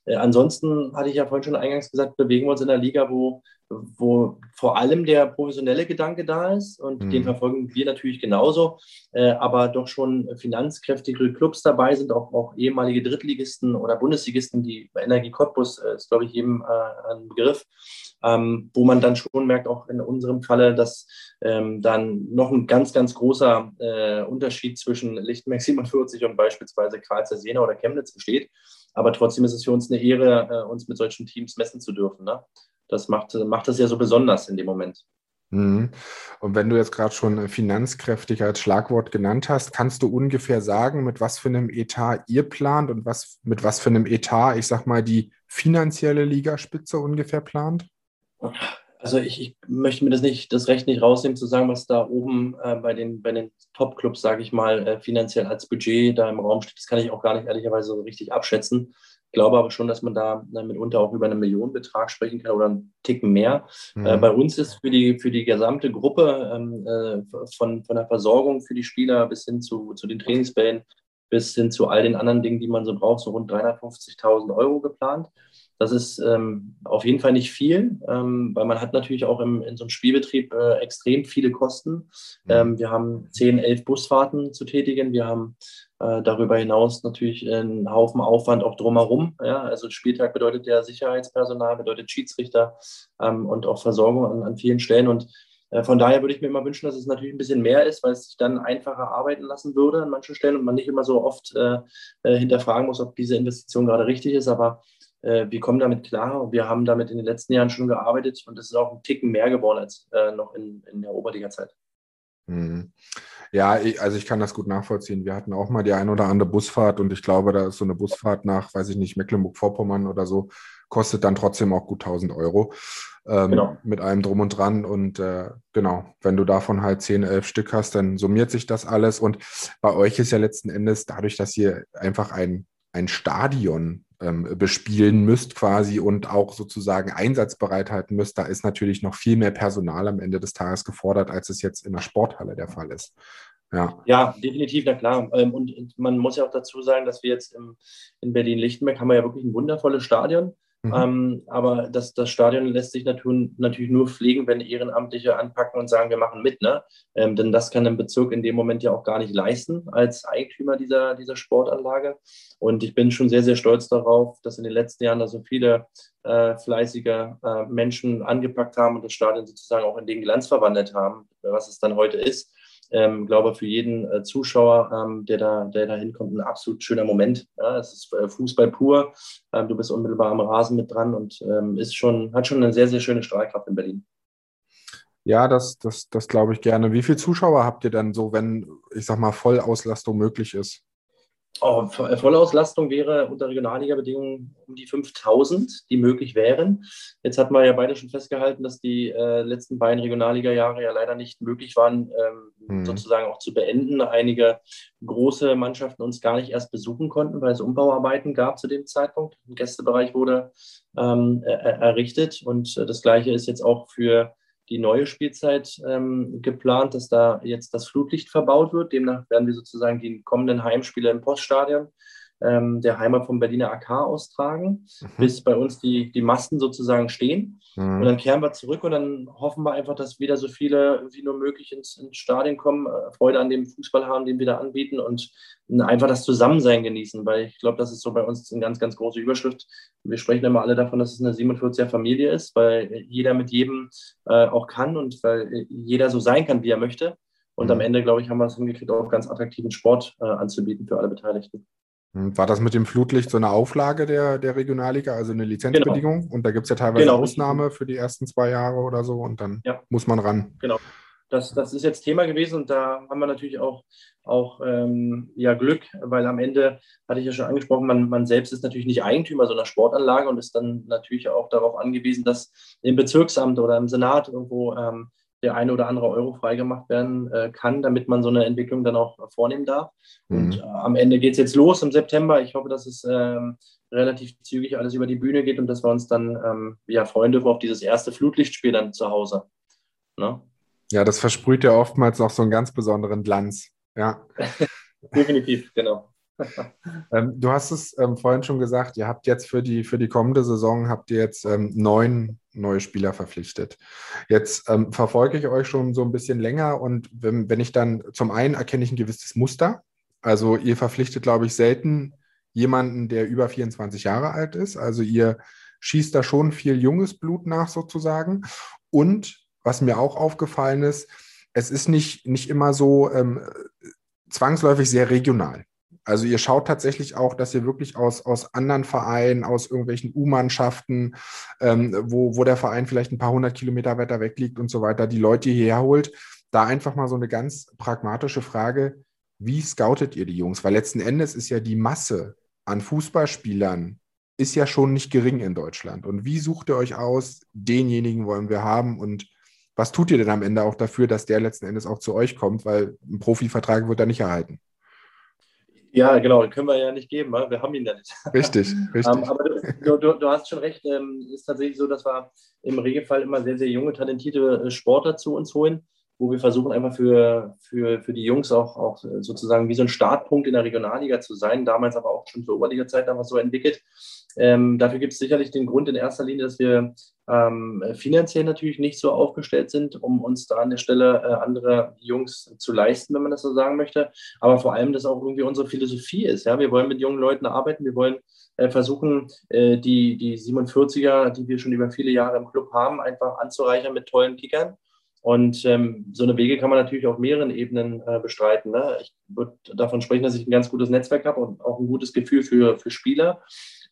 Äh, ansonsten hatte ich ja vorhin schon eingangs gesagt, bewegen wir uns in einer Liga, wo, wo vor allem der professionelle Gedanke da ist und mhm. den verfolgen wir natürlich genauso, äh, aber doch schon finanzkräftige Clubs dabei sind, auch, auch ehemalige Drittligisten oder Bundesligisten, die Energie Cottbus äh, ist, glaube ich, jedem äh, ein Begriff, ähm, wo man dann schon merkt, auch in unserem Falle, dass ähm, dann noch ein ganz, ganz großer äh, Unterschied zwischen Lichtenberg 47 und beispielsweise Karlsruhe Jena oder Chemnitz besteht. Aber trotzdem ist es für uns eine Ehre, äh, uns mit solchen Teams messen zu dürfen. Ne? Das macht, macht das ja so besonders in dem Moment. Mhm. Und wenn du jetzt gerade schon finanzkräftig als Schlagwort genannt hast, kannst du ungefähr sagen, mit was für einem Etat ihr plant und was, mit was für einem Etat, ich sag mal, die finanzielle Ligaspitze ungefähr plant? Also ich, ich, möchte mir das nicht, das Recht nicht rausnehmen, zu sagen, was da oben äh, bei den, bei den Top-Clubs, sage ich mal, äh, finanziell als Budget da im Raum steht. Das kann ich auch gar nicht ehrlicherweise so richtig abschätzen. Ich glaube aber schon, dass man da äh, mitunter auch über einen Millionenbetrag sprechen kann oder einen Ticken mehr. Mhm. Äh, bei uns ist für die, für die gesamte Gruppe ähm, äh, von, von der Versorgung für die Spieler bis hin zu, zu den Trainingsbällen bis hin zu all den anderen Dingen, die man so braucht, so rund 350.000 Euro geplant. Das ist ähm, auf jeden Fall nicht viel, ähm, weil man hat natürlich auch im, in so einem Spielbetrieb äh, extrem viele Kosten. Mhm. Ähm, wir haben 10, 11 Busfahrten zu tätigen. Wir haben äh, darüber hinaus natürlich einen Haufen Aufwand auch drumherum. Ja? Also Spieltag bedeutet ja Sicherheitspersonal, bedeutet Schiedsrichter ähm, und auch Versorgung an, an vielen Stellen. Und äh, von daher würde ich mir immer wünschen, dass es natürlich ein bisschen mehr ist, weil es sich dann einfacher arbeiten lassen würde an manchen Stellen und man nicht immer so oft äh, äh hinterfragen muss, ob diese Investition gerade richtig ist. Aber äh, wir kommen damit klar und wir haben damit in den letzten Jahren schon gearbeitet und es ist auch ein Ticken mehr geworden als noch in, in der Oberliga-Zeit. Mhm. Ja, ich, also ich kann das gut nachvollziehen. Wir hatten auch mal die ein oder andere Busfahrt und ich glaube, da ist so eine Busfahrt nach, weiß ich nicht, Mecklenburg-Vorpommern oder so, kostet dann trotzdem auch gut 1000 Euro ähm, genau. mit allem drum und dran. Und äh, genau, wenn du davon halt 10, 11 Stück hast, dann summiert sich das alles. Und bei euch ist ja letzten Endes dadurch, dass ihr einfach ein, ein Stadion ähm, bespielen müsst quasi und auch sozusagen einsatzbereit halten müsst, da ist natürlich noch viel mehr Personal am Ende des Tages gefordert, als es jetzt in der Sporthalle der Fall ist. Ja. ja, definitiv, na klar. Ähm, und man muss ja auch dazu sagen, dass wir jetzt im, in Berlin-Lichtenberg haben wir ja wirklich ein wundervolles Stadion. Mhm. Ähm, aber das, das Stadion lässt sich natürlich, nur pflegen, wenn Ehrenamtliche anpacken und sagen, wir machen mit. Ne? Ähm, denn das kann ein Bezirk in dem Moment ja auch gar nicht leisten als Eigentümer dieser, dieser Sportanlage. Und ich bin schon sehr, sehr stolz darauf, dass in den letzten Jahren da so viele äh, fleißige äh, Menschen angepackt haben und das Stadion sozusagen auch in den Glanz verwandelt haben, was es dann heute ist ähm, glaube für jeden äh, Zuschauer, ähm, der, da, der da hinkommt, ein absolut schöner Moment. Ja, es ist äh, Fußball pur. Ähm, du bist unmittelbar am Rasen mit dran und ähm, ist schon, hat schon eine sehr, sehr schöne Strahlkraft in Berlin. Ja, das, das, das glaube ich gerne. Wie viele Zuschauer habt ihr denn so, wenn, ich sag mal, Vollauslastung möglich ist? Oh, Vollauslastung wäre unter Regionalliga-Bedingungen um die 5000, die möglich wären. Jetzt hat man ja beide schon festgehalten, dass die äh, letzten beiden Regionalliga-Jahre ja leider nicht möglich waren, ähm, mhm. sozusagen auch zu beenden. Einige große Mannschaften uns gar nicht erst besuchen konnten, weil es Umbauarbeiten gab zu dem Zeitpunkt. Ein Gästebereich wurde ähm, er errichtet und äh, das Gleiche ist jetzt auch für die neue Spielzeit ähm, geplant, dass da jetzt das Flutlicht verbaut wird. Demnach werden wir sozusagen die kommenden Heimspiele im Poststadion ähm, der Heimat vom Berliner AK austragen, mhm. bis bei uns die, die Masten sozusagen stehen. Mhm. Und dann kehren wir zurück und dann hoffen wir einfach, dass wieder so viele wie nur möglich ins, ins Stadion kommen, äh, Freude an dem Fußball haben, den wir da anbieten und einfach das Zusammensein genießen, weil ich glaube, das ist so bei uns eine ganz, ganz große Überschrift. Wir sprechen immer alle davon, dass es eine 47er Familie ist, weil jeder mit jedem äh, auch kann und weil jeder so sein kann, wie er möchte. Und mhm. am Ende, glaube ich, haben wir es hingekriegt, auch ganz attraktiven Sport äh, anzubieten für alle Beteiligten. Hm, war das mit dem Flutlicht so eine Auflage der, der Regionalliga, also eine Lizenzbedingung? Genau. Und da gibt es ja teilweise genau. Ausnahme für die ersten zwei Jahre oder so und dann ja. muss man ran. Genau. Das, das ist jetzt Thema gewesen und da haben wir natürlich auch, auch ähm, ja, Glück, weil am Ende, hatte ich ja schon angesprochen, man, man selbst ist natürlich nicht Eigentümer so einer Sportanlage und ist dann natürlich auch darauf angewiesen, dass im Bezirksamt oder im Senat irgendwo ähm, der eine oder andere Euro freigemacht werden äh, kann, damit man so eine Entwicklung dann auch vornehmen darf. Mhm. Und äh, am Ende geht es jetzt los im September. Ich hoffe, dass es ähm, relativ zügig alles über die Bühne geht und dass wir uns dann ähm, ja, freuen dürfen auf dieses erste Flutlichtspiel dann zu Hause. Ne? Ja, das versprüht ja oftmals noch so einen ganz besonderen Glanz. Ja. Definitiv, genau. ähm, du hast es ähm, vorhin schon gesagt, ihr habt jetzt für die, für die kommende Saison habt ihr jetzt ähm, neun neue Spieler verpflichtet. Jetzt ähm, verfolge ich euch schon so ein bisschen länger und wenn, wenn ich dann zum einen erkenne ich ein gewisses Muster. Also ihr verpflichtet, glaube ich, selten jemanden, der über 24 Jahre alt ist. Also ihr schießt da schon viel junges Blut nach sozusagen. Und was mir auch aufgefallen ist, es ist nicht, nicht immer so ähm, zwangsläufig sehr regional. Also ihr schaut tatsächlich auch, dass ihr wirklich aus, aus anderen Vereinen, aus irgendwelchen U-Mannschaften, ähm, wo, wo der Verein vielleicht ein paar hundert Kilometer weiter weg liegt und so weiter, die Leute hierher holt. Da einfach mal so eine ganz pragmatische Frage, wie scoutet ihr die Jungs? Weil letzten Endes ist ja die Masse an Fußballspielern ist ja schon nicht gering in Deutschland. Und wie sucht ihr euch aus, denjenigen wollen wir haben und was tut ihr denn am Ende auch dafür, dass der letzten Endes auch zu euch kommt, weil ein Profivertrag wird er nicht erhalten? Ja, genau, können wir ja nicht geben, wir haben ihn ja nicht. Richtig, richtig. um, aber du, du, du, hast schon recht, es ähm, ist tatsächlich so, dass wir im Regelfall immer sehr, sehr junge, talentierte äh, Sportler zu uns holen, wo wir versuchen einfach für, für, für die Jungs auch, auch sozusagen wie so ein Startpunkt in der Regionalliga zu sein, damals aber auch schon zur Oberliga-Zeit einfach so entwickelt. Ähm, dafür gibt es sicherlich den Grund in erster Linie, dass wir ähm, finanziell natürlich nicht so aufgestellt sind, um uns da an der Stelle äh, andere Jungs zu leisten, wenn man das so sagen möchte. Aber vor allem, dass auch irgendwie unsere Philosophie ist. Ja? Wir wollen mit jungen Leuten arbeiten, wir wollen äh, versuchen, äh, die, die 47er, die wir schon über viele Jahre im Club haben, einfach anzureichern mit tollen Kickern. Und ähm, so eine Wege kann man natürlich auf mehreren Ebenen äh, bestreiten. Ne? Ich würde davon sprechen, dass ich ein ganz gutes Netzwerk habe und auch ein gutes Gefühl für, für Spieler.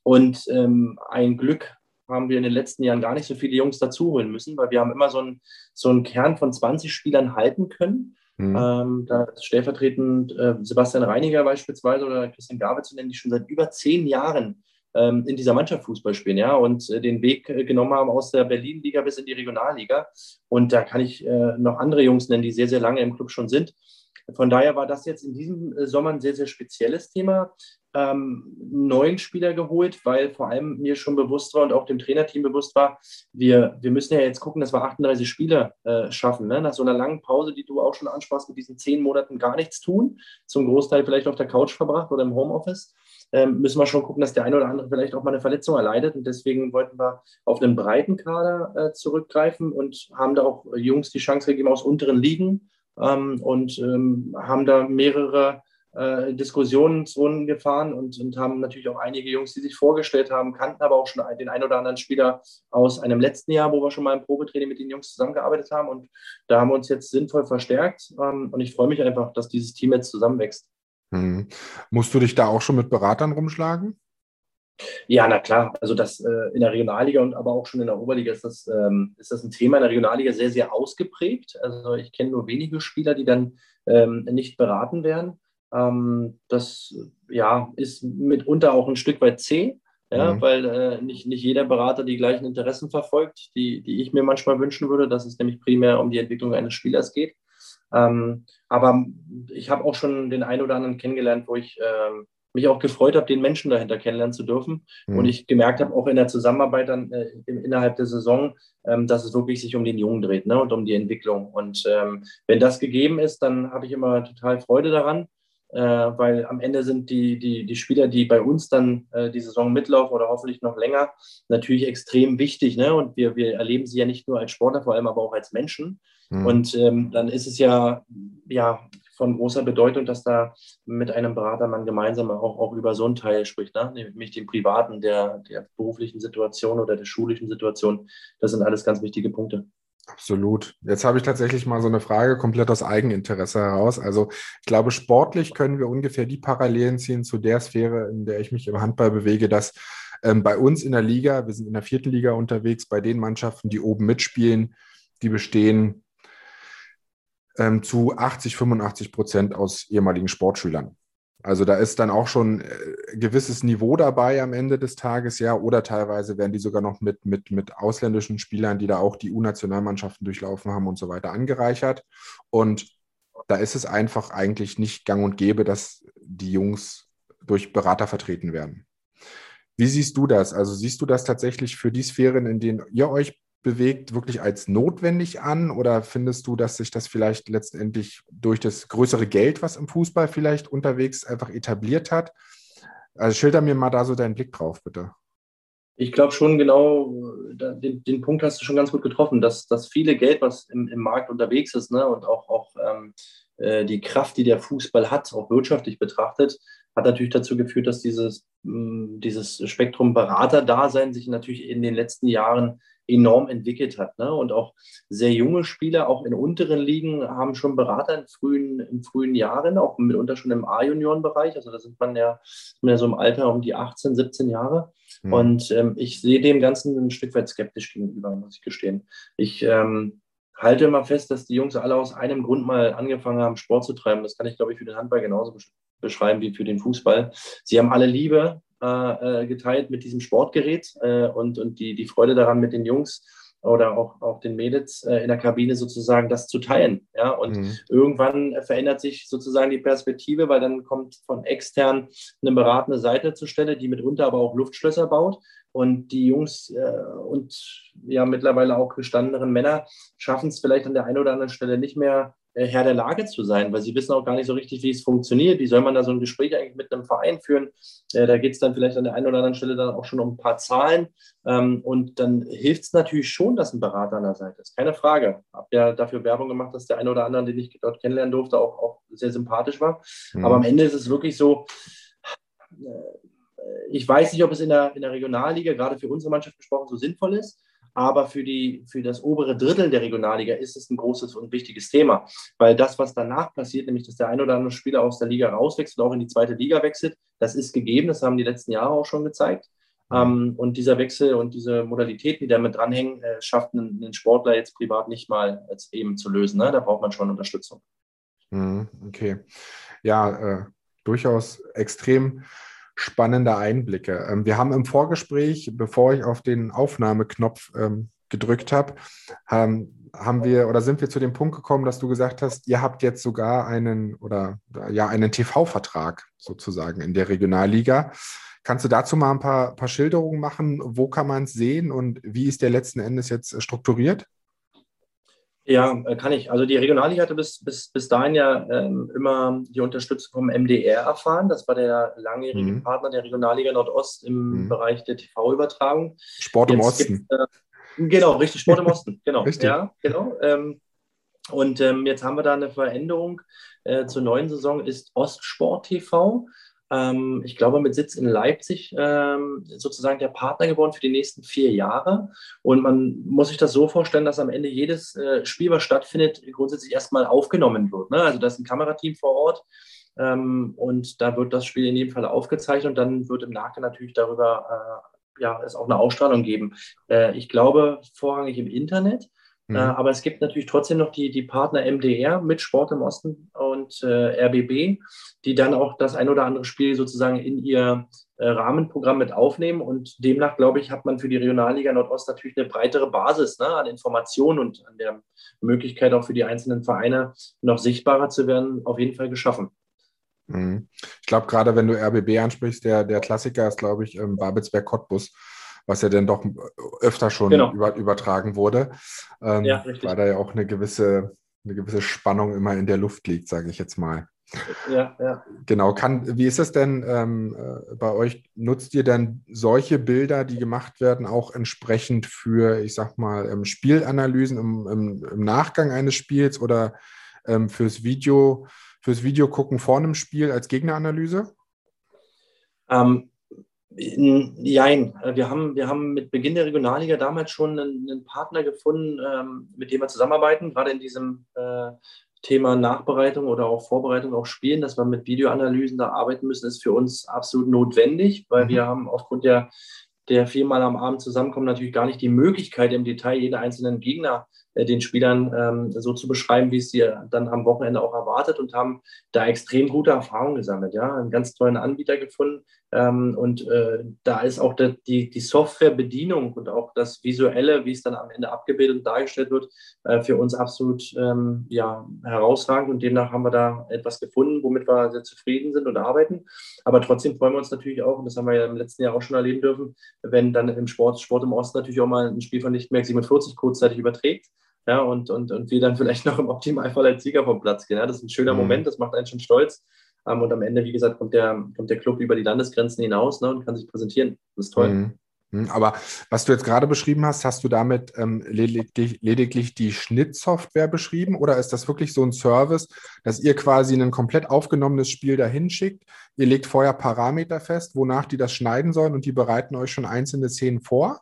Und ähm, ein Glück haben wir in den letzten Jahren gar nicht so viele Jungs dazu holen müssen, weil wir haben immer so einen, so einen Kern von 20 Spielern halten können. Mhm. Ähm, da stellvertretend äh, Sebastian Reiniger beispielsweise oder Christian Gabe zu nennen, die schon seit über zehn Jahren ähm, in dieser Mannschaft Fußball spielen, ja, und äh, den Weg äh, genommen haben aus der Berlin-Liga bis in die Regionalliga. Und da kann ich äh, noch andere Jungs nennen, die sehr, sehr lange im Club schon sind. Von daher war das jetzt in diesem äh, Sommer ein sehr, sehr spezielles Thema ähm, neuen Spieler geholt, weil vor allem mir schon bewusst war und auch dem Trainerteam bewusst war, wir, wir müssen ja jetzt gucken, dass wir 38 Spieler äh, schaffen. Ne? Nach so einer langen Pause, die du auch schon ansprachst, mit diesen zehn Monaten gar nichts tun, zum Großteil vielleicht auf der Couch verbracht oder im Homeoffice, ähm, müssen wir schon gucken, dass der eine oder andere vielleicht auch mal eine Verletzung erleidet. Und deswegen wollten wir auf einen breiten Kader äh, zurückgreifen und haben da auch Jungs die Chance gegeben aus unteren Ligen ähm, und ähm, haben da mehrere äh, Diskussionsrunden gefahren und, und haben natürlich auch einige Jungs, die sich vorgestellt haben, kannten aber auch schon den einen oder anderen Spieler aus einem letzten Jahr, wo wir schon mal im Probetraining mit den Jungs zusammengearbeitet haben. Und da haben wir uns jetzt sinnvoll verstärkt. Ähm, und ich freue mich einfach, dass dieses Team jetzt zusammenwächst. Hm. Musst du dich da auch schon mit Beratern rumschlagen? Ja, na klar. Also das äh, in der Regionalliga und aber auch schon in der Oberliga ist das, ähm, ist das ein Thema in der Regionalliga sehr, sehr ausgeprägt. Also ich kenne nur wenige Spieler, die dann ähm, nicht beraten werden. Ähm, das ja, ist mitunter auch ein Stück weit zäh, ja, mhm. weil äh, nicht, nicht jeder Berater die gleichen Interessen verfolgt, die, die ich mir manchmal wünschen würde, dass es nämlich primär um die Entwicklung eines Spielers geht. Ähm, aber ich habe auch schon den einen oder anderen kennengelernt, wo ich äh, mich auch gefreut habe, den Menschen dahinter kennenlernen zu dürfen. Mhm. Und ich gemerkt habe, auch in der Zusammenarbeit dann äh, innerhalb der Saison, ähm, dass es wirklich sich um den Jungen dreht ne, und um die Entwicklung. Und ähm, wenn das gegeben ist, dann habe ich immer total Freude daran weil am Ende sind die, die, die Spieler, die bei uns dann äh, die Saison mitlaufen oder hoffentlich noch länger, natürlich extrem wichtig. Ne? Und wir, wir erleben sie ja nicht nur als Sportler, vor allem aber auch als Menschen. Mhm. Und ähm, dann ist es ja, ja von großer Bedeutung, dass da mit einem Berater man gemeinsam auch, auch über so einen Teil spricht, ne? nämlich den privaten, der, der beruflichen Situation oder der schulischen Situation. Das sind alles ganz wichtige Punkte. Absolut. Jetzt habe ich tatsächlich mal so eine Frage komplett aus Eigeninteresse heraus. Also ich glaube, sportlich können wir ungefähr die Parallelen ziehen zu der Sphäre, in der ich mich im Handball bewege, dass ähm, bei uns in der Liga, wir sind in der vierten Liga unterwegs, bei den Mannschaften, die oben mitspielen, die bestehen ähm, zu 80, 85 Prozent aus ehemaligen Sportschülern. Also da ist dann auch schon ein äh, gewisses Niveau dabei am Ende des Tages, ja, oder teilweise werden die sogar noch mit, mit, mit ausländischen Spielern, die da auch die U-Nationalmannschaften durchlaufen haben und so weiter angereichert. Und da ist es einfach eigentlich nicht gang und gäbe, dass die Jungs durch Berater vertreten werden. Wie siehst du das? Also siehst du das tatsächlich für die Sphären, in denen ihr euch bewegt, wirklich als notwendig an? Oder findest du, dass sich das vielleicht letztendlich durch das größere Geld, was im Fußball vielleicht unterwegs einfach etabliert hat? Also schilder mir mal da so deinen Blick drauf, bitte. Ich glaube schon genau, den, den, Punkt hast du schon ganz gut getroffen, dass das viele Geld, was im, im Markt unterwegs ist ne, und auch, auch ähm, äh, die Kraft, die der Fußball hat, auch wirtschaftlich betrachtet, hat natürlich dazu geführt, dass dieses, mh, dieses Spektrum Beraterdasein sich natürlich in den letzten Jahren enorm entwickelt hat. Ne? Und auch sehr junge Spieler, auch in unteren Ligen, haben schon Berater in frühen, in frühen Jahren, auch mitunter schon im A-Junioren-Bereich. Also da sind man ja, man ja so im Alter um die 18, 17 Jahre. Mhm. Und ähm, ich sehe dem Ganzen ein Stück weit skeptisch gegenüber, muss ich gestehen. Ich ähm, halte immer fest, dass die Jungs alle aus einem Grund mal angefangen haben, Sport zu treiben. Das kann ich, glaube ich, für den Handball genauso beschreiben wie für den Fußball. Sie haben alle Liebe äh, äh, geteilt mit diesem Sportgerät äh, und, und die, die Freude daran, mit den Jungs oder auch, auch den Mädels äh, in der Kabine sozusagen das zu teilen. Ja? Und mhm. irgendwann verändert sich sozusagen die Perspektive, weil dann kommt von extern eine beratende Seite zur Stelle, die mitunter aber auch Luftschlösser baut. Und die Jungs äh, und ja mittlerweile auch gestandeneren Männer schaffen es vielleicht an der einen oder anderen Stelle nicht mehr, Herr der Lage zu sein, weil sie wissen auch gar nicht so richtig, wie es funktioniert. Wie soll man da so ein Gespräch eigentlich mit einem Verein führen? Äh, da geht es dann vielleicht an der einen oder anderen Stelle dann auch schon um ein paar Zahlen. Ähm, und dann hilft es natürlich schon, dass ein Berater an der Seite ist. Keine Frage. Ich habe ja dafür Werbung gemacht, dass der eine oder andere, den ich dort kennenlernen durfte, auch, auch sehr sympathisch war. Mhm. Aber am Ende ist es wirklich so, äh, ich weiß nicht, ob es in der, in der Regionalliga, gerade für unsere Mannschaft gesprochen, so sinnvoll ist. Aber für, die, für das obere Drittel der Regionalliga ist es ein großes und wichtiges Thema, weil das, was danach passiert, nämlich dass der ein oder andere Spieler aus der Liga rauswechselt, auch in die zweite Liga wechselt, das ist gegeben, das haben die letzten Jahre auch schon gezeigt. Mhm. Ähm, und dieser Wechsel und diese Modalitäten, die damit dranhängen, äh, schafft einen, einen, Sportler jetzt privat nicht mal als eben zu lösen. Ne? Da braucht man schon Unterstützung. Mhm, okay. Ja, äh, durchaus extrem spannende Einblicke. Ähm, wir haben im Vorgespräch, bevor ich auf den Aufnahmeknopf ähm, gedrückt habe, haben, haben wir oder sind wir zu dem Punkt gekommen, dass du gesagt hast, ihr habt jetzt sogar einen oder ja einen TV-Vertrag sozusagen in der Regionalliga. Kannst du dazu mal ein paar, paar Schilderungen machen? Wo kann man es sehen und wie ist der letzten Endes jetzt strukturiert? Ja, äh, kann ich. Also die Regionalliga hatte bis, bis, bis dahin ja ähm, immer die Unterstützung vom MDR erfahren. Das war der langjährige mhm. Partner der Regionalliga Nordost im mhm. Bereich der TV-Übertragung. Sport im Jetzt Osten. Äh, genau, richtig, Sport im Osten. Genau. Richtig. Ja, genau. Ähm, und ähm, jetzt haben wir da eine Veränderung äh, zur neuen Saison, ist Ostsport TV. Ähm, ich glaube, mit Sitz in Leipzig ähm, sozusagen der Partner geworden für die nächsten vier Jahre. Und man muss sich das so vorstellen, dass am Ende jedes äh, Spiel, was stattfindet, grundsätzlich erstmal aufgenommen wird. Ne? Also da ist ein Kamerateam vor Ort. Ähm, und da wird das Spiel in jedem Fall aufgezeichnet und dann wird im Nachgang natürlich darüber äh, ja, es auch eine Ausstrahlung geben. Äh, ich glaube vorrangig im Internet. Mhm. Äh, aber es gibt natürlich trotzdem noch die, die Partner MDR mit Sport im Osten und äh, RBB, die dann auch das ein oder andere Spiel sozusagen in ihr äh, Rahmenprogramm mit aufnehmen. Und demnach, glaube ich, hat man für die Regionalliga Nordost natürlich eine breitere Basis ne, an Informationen und an der Möglichkeit auch für die einzelnen Vereine noch sichtbarer zu werden, auf jeden Fall geschaffen. Mhm. Ich glaube, gerade wenn du RBB ansprichst, der, der Klassiker ist, glaube ich, ähm, Babelsberg Cottbus was ja dann doch öfter schon genau. über, übertragen wurde, ähm, ja, weil da ja auch eine gewisse, eine gewisse Spannung immer in der Luft liegt, sage ich jetzt mal. Ja, ja. Genau, kann, wie ist es denn ähm, äh, bei euch? Nutzt ihr dann solche Bilder, die gemacht werden, auch entsprechend für, ich sag mal, ähm, Spielanalysen im, im, im, Nachgang eines Spiels oder ähm, fürs Video, fürs Video gucken vor einem Spiel als Gegneranalyse? Nein, wir haben, wir haben mit Beginn der Regionalliga damals schon einen, einen Partner gefunden, ähm, mit dem wir zusammenarbeiten, gerade in diesem äh, Thema Nachbereitung oder auch Vorbereitung auf Spielen, dass wir mit Videoanalysen da arbeiten müssen, ist für uns absolut notwendig, weil mhm. wir haben aufgrund der, der viermal am Abend zusammenkommen natürlich gar nicht die Möglichkeit, im Detail jeden einzelnen Gegner äh, den Spielern ähm, so zu beschreiben, wie es sie dann am Wochenende auch erwartet und haben da extrem gute Erfahrungen gesammelt. Ja, einen ganz tollen Anbieter gefunden. Ähm, und äh, da ist auch der, die, die Softwarebedienung und auch das Visuelle, wie es dann am Ende abgebildet und dargestellt wird, äh, für uns absolut ähm, ja, herausragend. Und demnach haben wir da etwas gefunden, womit wir sehr zufrieden sind und arbeiten. Aber trotzdem freuen wir uns natürlich auch, und das haben wir ja im letzten Jahr auch schon erleben dürfen, wenn dann im Sport, Sport im Osten natürlich auch mal ein Spiel von Lichtmerk 47 kurzzeitig überträgt ja, und, und, und wir dann vielleicht noch im Optimalfall als Sieger vom Platz gehen. Ja, das ist ein schöner mhm. Moment, das macht einen schon stolz. Ähm, und am Ende, wie gesagt, kommt der, kommt der Club über die Landesgrenzen hinaus ne, und kann sich präsentieren. Das ist toll. Mhm. mhm. Aber was du jetzt gerade beschrieben hast, hast du damit ähm, lediglich, lediglich, die Schnittsoftware beschrieben oder ist das wirklich so ein Service, dass ihr quasi ein komplett aufgenommenes Spiel dahin schickt? Ihr legt vorher Parameter fest, wonach die das schneiden sollen und die bereiten euch schon einzelne Szenen vor?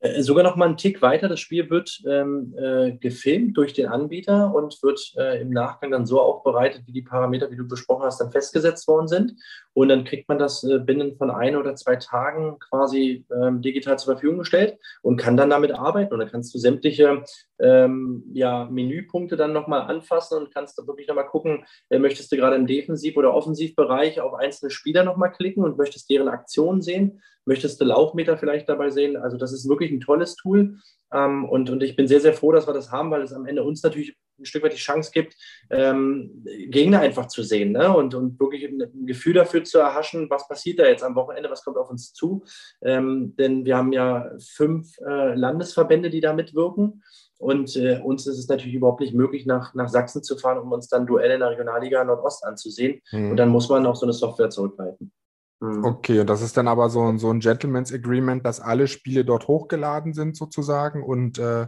Äh, sogar noch mal einen Tick weiter. Das Spiel wird ähm, äh, gefilmt durch den Anbieter und wird äh, im Nachgang dann so aufbereitet, wie die Parameter, wie du besprochen hast, dann festgesetzt worden sind. Und dann kriegt man das äh, binnen von ein oder zwei Tagen quasi ähm, digital zur Verfügung gestellt und kann dann damit arbeiten. Und dann kannst du sämtliche ähm, ja, Menüpunkte dann nochmal anfassen und kannst da wirklich nochmal gucken, äh, möchtest du gerade im Defensiv- oder Offensivbereich auf einzelne Spieler nochmal klicken und möchtest deren Aktionen sehen Möchtest du Laufmeter vielleicht dabei sehen? Also das ist wirklich ein tolles Tool. Ähm, und, und ich bin sehr, sehr froh, dass wir das haben, weil es am Ende uns natürlich ein Stück weit die Chance gibt, ähm, Gegner einfach zu sehen ne? und, und wirklich ein, ein, Gefühl dafür zu erhaschen, was passiert da jetzt am Wochenende, was kommt auf uns zu. Ähm, denn wir haben ja fünf äh, Landesverbände, die da mitwirken. Und äh, uns ist es natürlich überhaupt nicht möglich, nach, nach Sachsen zu fahren, um uns dann Duelle in der Regionalliga Nordost anzusehen. Mhm. Und dann muss man auf so eine Software zurückgreifen. Mhm. Okay, und das ist dann aber so, so ein Gentleman's Agreement, dass alle Spiele dort hochgeladen sind sozusagen und äh,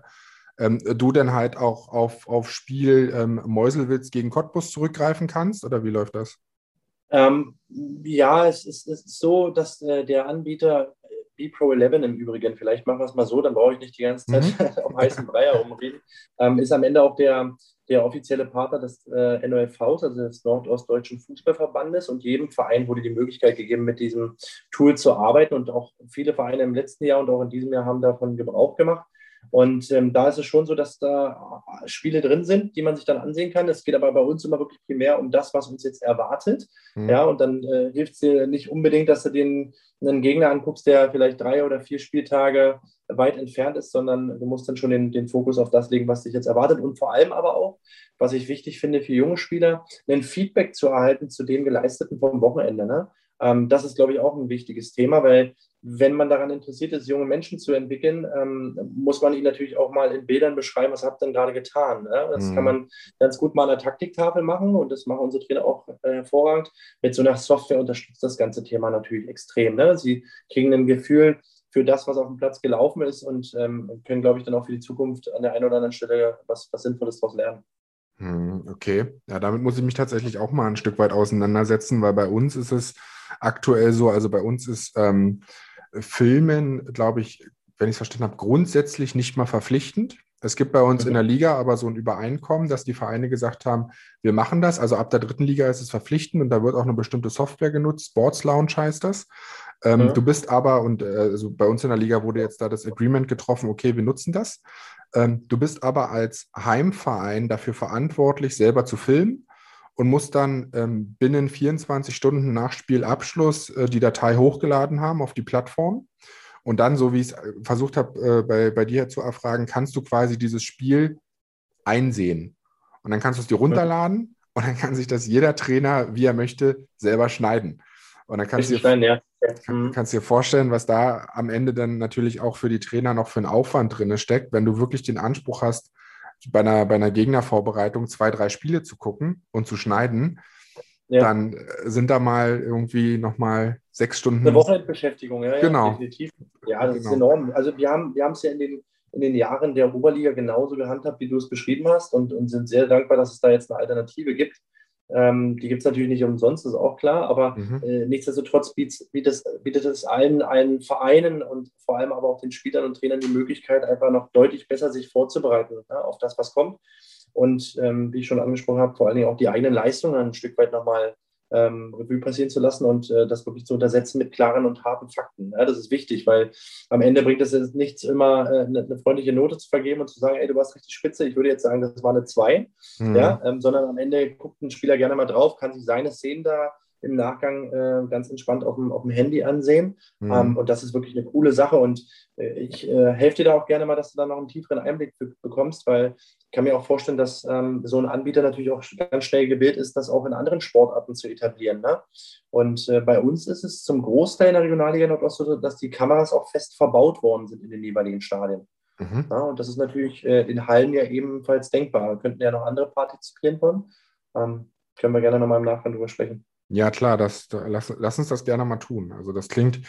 ähm, du dann halt auch auf, auf Spiel ähm, Meuselwitz gegen Cottbus zurückgreifen kannst oder wie läuft das? Ähm, ja, es ist, es ist, so, dass äh, der Anbieter B Pro 11 im Übrigen, vielleicht machen wir es mal so, dann brauche ich nicht die ganze Zeit mhm. auf heißen Brei herumreden, ähm, ist am Ende auch der, der offizielle Partner des äh, NOFVs, also des Nordostdeutschen Fußballverbandes. Und jedem Verein wurde die Möglichkeit gegeben, mit diesem Tool zu arbeiten. Und auch viele Vereine im letzten Jahr und auch in diesem Jahr haben davon Gebrauch gemacht. Und ähm, da ist es schon so, dass da Spiele drin sind, die man sich dann ansehen kann. Es geht aber bei uns immer wirklich primär um das, was uns jetzt erwartet. Mhm. Ja, und dann äh, hilft es dir nicht unbedingt, dass du den einen Gegner anguckst, der vielleicht drei oder vier Spieltage weit entfernt ist, sondern du musst dann schon den, den Fokus auf das legen, was dich jetzt erwartet. Und vor allem aber auch, was ich wichtig finde für junge Spieler, ein Feedback zu erhalten zu dem Geleisteten vom Wochenende. Ne? Ähm, das ist, glaube ich, auch ein wichtiges Thema, weil wenn man daran interessiert ist, junge Menschen zu entwickeln, ähm, muss man ihnen natürlich auch mal in Bildern beschreiben, was habt ihr denn gerade getan. Ne? Das mhm. kann man ganz gut mal an der Taktiktafel machen und das machen unsere Trainer auch äh, hervorragend. Mit so einer Software unterstützt das ganze Thema natürlich extrem. Ne? Sie kriegen ein Gefühl für das, was auf dem Platz gelaufen ist und ähm, können, glaube ich, dann auch für die Zukunft an der einen oder anderen Stelle was, was Sinnvolles daraus lernen. Mhm, okay, ja, damit muss ich mich tatsächlich auch mal ein Stück weit auseinandersetzen, weil bei uns ist es aktuell so, also bei uns ist ähm, Filmen, glaube ich, wenn ich es verstanden habe, grundsätzlich nicht mal verpflichtend. Es gibt bei uns in der Liga aber so ein Übereinkommen, dass die Vereine gesagt haben, wir machen das. Also ab der dritten Liga ist es verpflichtend und da wird auch eine bestimmte Software genutzt. Sports Lounge heißt das. Ähm, ja. Du bist aber, und äh, also bei uns in der Liga wurde jetzt da das Agreement getroffen, okay, wir nutzen das. Ähm, du bist aber als Heimverein dafür verantwortlich, selber zu filmen und muss dann ähm, binnen 24 Stunden nach Spielabschluss äh, die Datei hochgeladen haben auf die Plattform. Und dann, so wie ich es äh, versucht habe, äh, bei, bei dir zu erfragen, kannst du quasi dieses Spiel einsehen. Und dann kannst du es dir runterladen und dann kann sich das jeder Trainer, wie er möchte, selber schneiden. Und dann kannst du dir, ja. kann, mhm. kannst dir vorstellen, was da am Ende dann natürlich auch für die Trainer noch für einen Aufwand drin steckt, wenn du wirklich den Anspruch hast, bei einer, bei einer Gegnervorbereitung zwei, drei Spiele zu gucken und zu schneiden, ja. dann äh, sind da mal irgendwie nochmal sechs Stunden. Eine Wochenendbeschäftigung, ja, genau. definitiv. Ja, das genau. ist enorm. Also wir haben wir es ja in den, in den Jahren der Oberliga genauso gehandhabt, wie du es beschrieben hast und, und sind sehr dankbar, dass es da jetzt eine Alternative gibt. Ähm, die gibt es natürlich nicht umsonst, ist auch klar, aber mhm. äh, nichtsdestotrotz bietet, bietet, es allen, allen Vereinen und vor allem aber auch den Spielern und Trainern die Möglichkeit, einfach noch deutlich besser sich vorzubereiten ne, auf das, was kommt. Und ähm, wie ich schon angesprochen habe, vor allen Dingen auch die eigenen Leistungen ein Stück weit nochmal ähm, Revue passieren zu lassen und äh, das wirklich zu untersetzen mit klaren und harten Fakten. Ja, das ist wichtig, weil am Ende bringt es nichts, immer äh, eine, eine, freundliche Note zu vergeben und zu sagen, ey, du warst richtig spitze. Ich würde jetzt sagen, das war eine 2, mhm. ja, ähm, sondern am Ende guckt ein Spieler gerne mal drauf, kann sich seine Szenen da im Nachgang äh, ganz entspannt auf dem, auf dem Handy ansehen. Mhm. Ähm, und das ist wirklich eine coole Sache. Und äh, ich äh, helfe dir da auch gerne mal, dass du da noch einen tieferen Einblick bekommst, weil ich kann mir auch vorstellen, dass ähm, so ein Anbieter natürlich auch ganz schnell gewillt ist, das auch in anderen Sportarten zu etablieren. Ne? Und äh, bei uns ist es zum Großteil in der Regionalliga Nordost so, dass die Kameras auch fest verbaut worden sind in den jeweiligen Stadien. Mhm. Ja, und das ist natürlich äh, in Hallen ja ebenfalls denkbar. Wir könnten ja noch andere partizipieren von. Ähm, können wir gerne nochmal im Nachgang drüber sprechen. Ja, klar, das, lass, lass, uns das gerne mal tun. Also das klingt,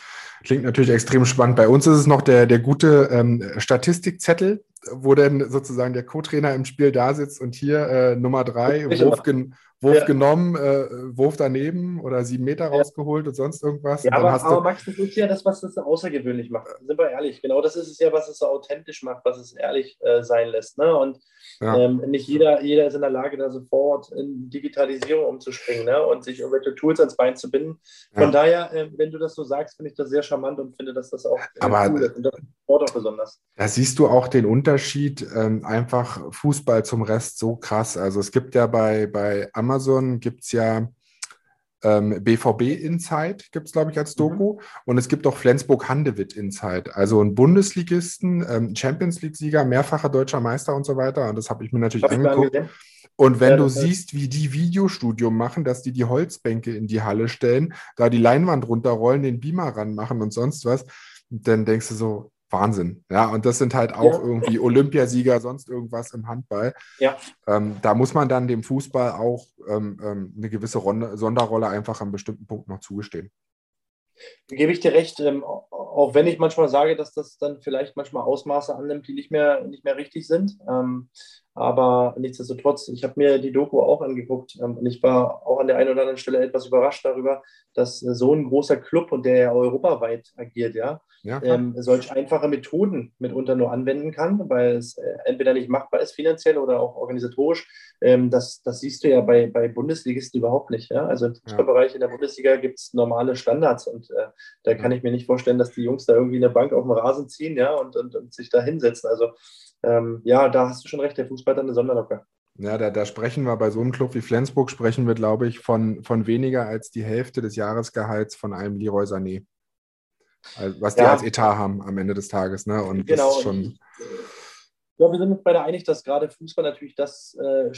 klingt natürlich extrem spannend. Bei uns ist es noch der, der gute ähm, Statistikzettel, wo dann sozusagen der Co-Trainer im Spiel da sitzt und hier äh, Nummer drei, Wurf, gen, Wurf ja. genommen, äh, Wurf daneben oder sieben Meter ja. rausgeholt und sonst irgendwas. Ja, aber, aber Max, das ist ja das, was das so außergewöhnlich macht. Sind wir ehrlich, genau das ist es ja, was es so authentisch macht, was es ehrlich äh, sein lässt. Ne? Und ja. ähm, nicht jeder, jeder ist in der Lage, da sofort in Digitalisierung umzuspringen ne? und sich irgendwelche Tools ans Bein zu binden. Von daher, äh, wenn du das so sagst, finde ich das sehr charmant und finde, dass das auch äh, aber, cool ist. Und das Sport auch besonders. Da siehst du auch den Unterschied, ähm, einfach Fußball zum Rest so krass. Also es gibt ja bei, bei Amazon gibt es ja ähm, BVB Insight, gibt es, glaube ich, als mhm. Doku. Mhm. Und es gibt auch Flensburg-Handewitt Insight, also ein Bundesligisten, ähm, Champions League-Sieger, mehrfacher deutscher Meister und so weiter. Und das habe ich mir natürlich hab angeguckt. Und wenn ja, du siehst, wie die Videostudio machen, dass die die Holzbänke in die Halle stellen, da die Leinwand runterrollen, den Beamer ranmachen und sonst was, dann denkst du so, Wahnsinn. Ja, und das sind halt auch ja. irgendwie Olympiasieger, sonst irgendwas im Handball. Ja. Ähm, da muss man dann dem Fußball auch ähm, ähm, eine gewisse Ronde, Sonderrolle einfach an bestimmten Punkten noch zugestehen. Gebe ich dir recht, ähm, auch wenn ich manchmal sage, dass das dann vielleicht manchmal Ausmaße annimmt, die nicht mehr, nicht mehr richtig sind. Aber nichtsdestotrotz, ich habe mir die Doku auch angeguckt ähm, und ich war auch an der einen oder anderen Stelle etwas überrascht darüber, dass so ein großer Club und der ja europaweit agiert, ja, ja ähm, solch einfache Methoden mitunter nur anwenden kann, weil es äh, entweder nicht machbar ist finanziell oder auch organisatorisch. Ähm, das, das siehst du ja bei, bei Bundesligisten überhaupt nicht. Ja? Also im Fußballbereich in der Bundesliga gibt es normale Standards und äh, da kann ich mir nicht vorstellen, dass die Jungs da irgendwie eine Bank auf dem Rasen ziehen ja, und, und, und sich da hinsetzen. Also ähm, ja, da hast du schon recht, der Fußball hat eine Sonderlocke. Ja, da, da, sprechen wir bei so einem Club wie Flensburg, sprechen wir, glaube ich, von, von weniger als die Hälfte des Jahresgehalts von einem Leroy Sané. Also, was die ja. als Etat haben am Ende des Tages. Ne? Und genau, das ist schon. Ja, wir sind uns beide einig, dass gerade Fußball natürlich das äh,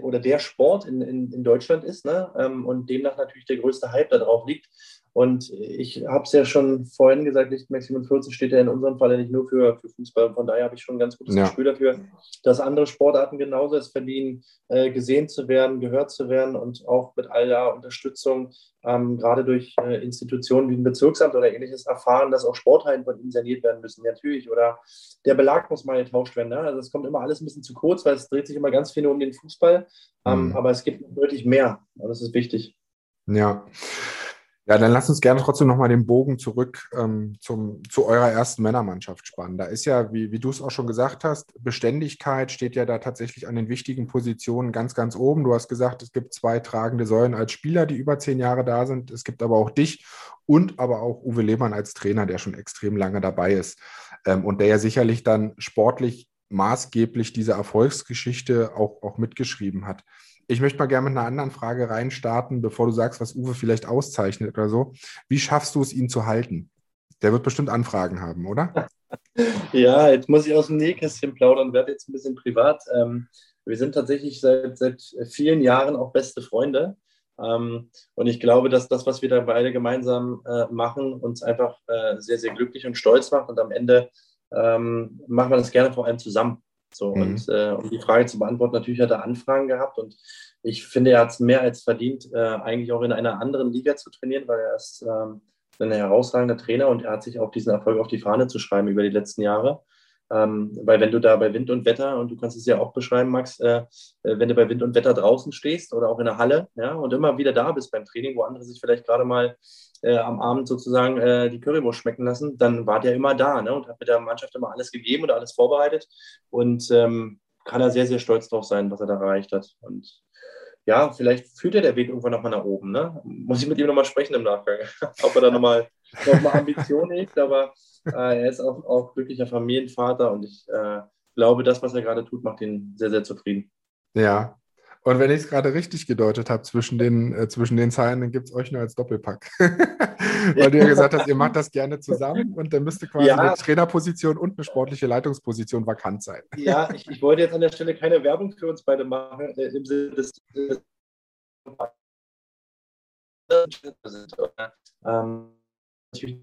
oder der Sport in, in, in Deutschland ist ne? Ähm, und demnach natürlich der größte Hype darauf liegt. Und ich habe es ja schon vorhin gesagt, Lichtmax 47 steht ja in unserem Fall nicht nur für, für Fußball. Von daher habe ich schon ein ganz gutes ja. Gespür dafür, dass andere Sportarten genauso es verdienen, äh, gesehen zu werden, gehört zu werden und auch mit aller Unterstützung, ähm, gerade durch äh, Institutionen wie ein Bezirksamt oder ähnliches, erfahren, dass auch Sporthallen von ihnen saniert werden müssen, natürlich. Oder der Belag muss mal getauscht werden. Ne? Also es kommt immer alles ein bisschen zu kurz, weil es dreht sich immer ganz viel nur um den Fußball. Ähm, mhm. Aber es gibt deutlich mehr. Und das ist wichtig. Ja. Ja, dann lass uns gerne trotzdem nochmal den Bogen zurück ähm, zum, zu eurer ersten Männermannschaft spannen. Da ist ja, wie, wie du es auch schon gesagt hast, Beständigkeit steht ja da tatsächlich an den wichtigen Positionen ganz, ganz oben. Du hast gesagt, es gibt zwei tragende Säulen als Spieler, die über zehn Jahre da sind. Es gibt aber auch dich und aber auch Uwe Lehmann als Trainer, der schon extrem lange dabei ist ähm, und der ja sicherlich dann sportlich maßgeblich diese Erfolgsgeschichte auch, auch mitgeschrieben hat. Ich möchte mal gerne mit einer anderen Frage reinstarten, bevor du sagst, was Uwe vielleicht auszeichnet oder so. Wie schaffst du es, ihn zu halten? Der wird bestimmt Anfragen haben, oder? Ja, jetzt muss ich aus dem Nähkästchen plaudern, werde jetzt ein bisschen privat. Ähm, wir sind tatsächlich seit, seit vielen Jahren auch beste Freunde. Ähm, und ich glaube, dass das, was wir da beide gemeinsam äh, machen, uns einfach äh, sehr, sehr glücklich und stolz macht. Und am Ende ähm, machen wir das gerne vor allem zusammen. So, mhm. und äh, um die Frage zu beantworten, natürlich hat er Anfragen gehabt und ich finde, er hat es mehr als verdient, äh, eigentlich auch in einer anderen Liga zu trainieren, weil er ist ähm, ein herausragender Trainer und er hat sich auch diesen Erfolg auf die Fahne zu schreiben über die letzten Jahre. Ähm, weil wenn du da bei Wind und Wetter, und du kannst es ja auch beschreiben, Max, äh, äh, wenn du bei Wind und Wetter draußen stehst oder auch in der Halle, ja, und immer wieder da bist beim Training, wo andere sich vielleicht gerade mal äh, am Abend sozusagen äh, die Currywurst schmecken lassen, dann war der immer da ne, und hat mit der Mannschaft immer alles gegeben oder alles vorbereitet und ähm, kann er sehr, sehr stolz drauf sein, was er da erreicht hat. Und ja, vielleicht führt er der Weg irgendwann nochmal nach oben. Ne? Muss ich mit ihm nochmal sprechen im Nachgang, ob er da nochmal noch mal Ambitionen hegt, aber äh, er ist auch, auch glücklicher Familienvater und ich äh, glaube, das, was er gerade tut, macht ihn sehr, sehr zufrieden. Ja, und wenn ich es gerade richtig gedeutet habe zwischen den, äh, zwischen den Zeilen, dann gibt es euch nur als Doppelpack. Weil du ja gesagt hast, ihr macht das gerne zusammen und dann müsste quasi ja. eine Trainerposition und eine sportliche Leitungsposition vakant sein. Ja, ich, ich wollte jetzt an der Stelle keine Werbung für uns beide machen, äh, im Sinne des. des ähm, natürlich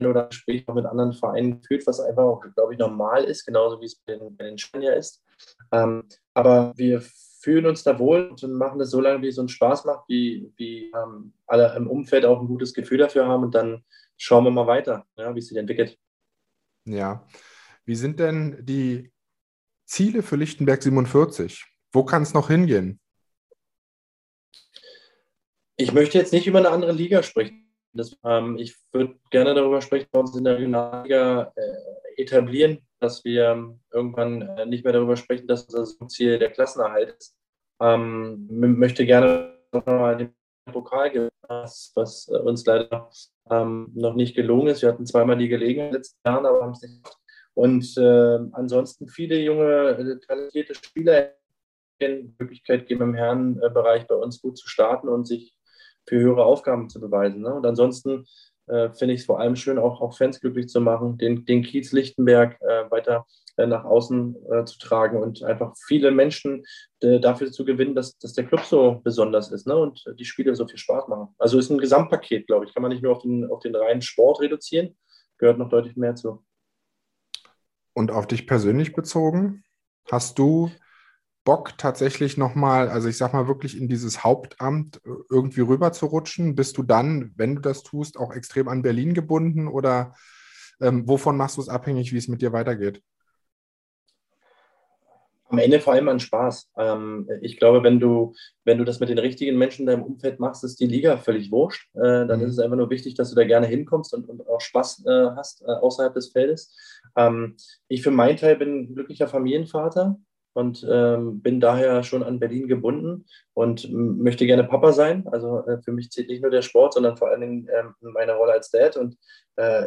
oder Gespräch auch mit anderen Vereinen führt, was einfach auch, glaube ich, normal ist, genauso wie es bei den, bei den ja ist. Ähm, aber wir fühlen uns da wohl und machen das so lange, wie es uns Spaß macht, wie, wie ähm, alle im Umfeld auch ein gutes Gefühl dafür haben und dann schauen wir mal weiter, ja, wie es sich entwickelt. Ja. Wie sind denn die Ziele für Lichtenberg 47? Wo kann es noch hingehen? Ich möchte jetzt nicht über eine andere Liga sprechen. Das, ähm, ich würde gerne darüber sprechen, bei uns in der Regionalliga äh, etablieren, dass wir irgendwann äh, nicht mehr darüber sprechen, dass unser Ziel der Klassenerhalt ist. Ähm, möchte gerne nochmal den Pokal gewinnen, was, was uns leider ähm, noch nicht gelungen ist. Wir hatten zweimal die Gelegenheit in den letzten Jahren, aber haben es nicht gemacht. Und äh, ansonsten viele junge, äh, talentierte Spieler die Möglichkeit geben, im Herrenbereich bei uns gut zu starten und sich für höhere Aufgaben zu beweisen. Ne? Und ansonsten äh, finde ich es vor allem schön, auch, auch Fans glücklich zu machen, den, den Kiez Lichtenberg äh, weiter äh, nach außen äh, zu tragen und einfach viele Menschen äh, dafür zu gewinnen, dass, dass der Club so besonders ist ne? und die Spiele so viel Spaß machen. Also ist ein Gesamtpaket, glaube ich. Kann man nicht nur auf den, auf den reinen Sport reduzieren, gehört noch deutlich mehr zu. Und auf dich persönlich bezogen, hast du Bock, tatsächlich nochmal, also ich sag mal wirklich in dieses Hauptamt äh, irgendwie rüber zu rutschen? Bist du dann, wenn du das tust, auch extrem an Berlin gebunden oder ähm, wovon machst du es abhängig, wie es mit dir weitergeht? Am Ende vor allem an Spaß. Ähm, ich glaube, wenn du, wenn du das mit den richtigen Menschen in deinem Umfeld machst, ist die Liga völlig wurscht. Äh, dann mhm. ist es einfach nur wichtig, dass du da gerne hinkommst und, und auch Spaß äh, hast äh, außerhalb des Feldes. Ähm, ich für meinen Teil bin ein glücklicher Familienvater und ähm, bin daher schon an Berlin gebunden und möchte gerne Papa sein. Also äh, für mich zählt nicht nur der Sport, sondern vor allen Dingen ähm, meine Rolle als Dad. Und äh,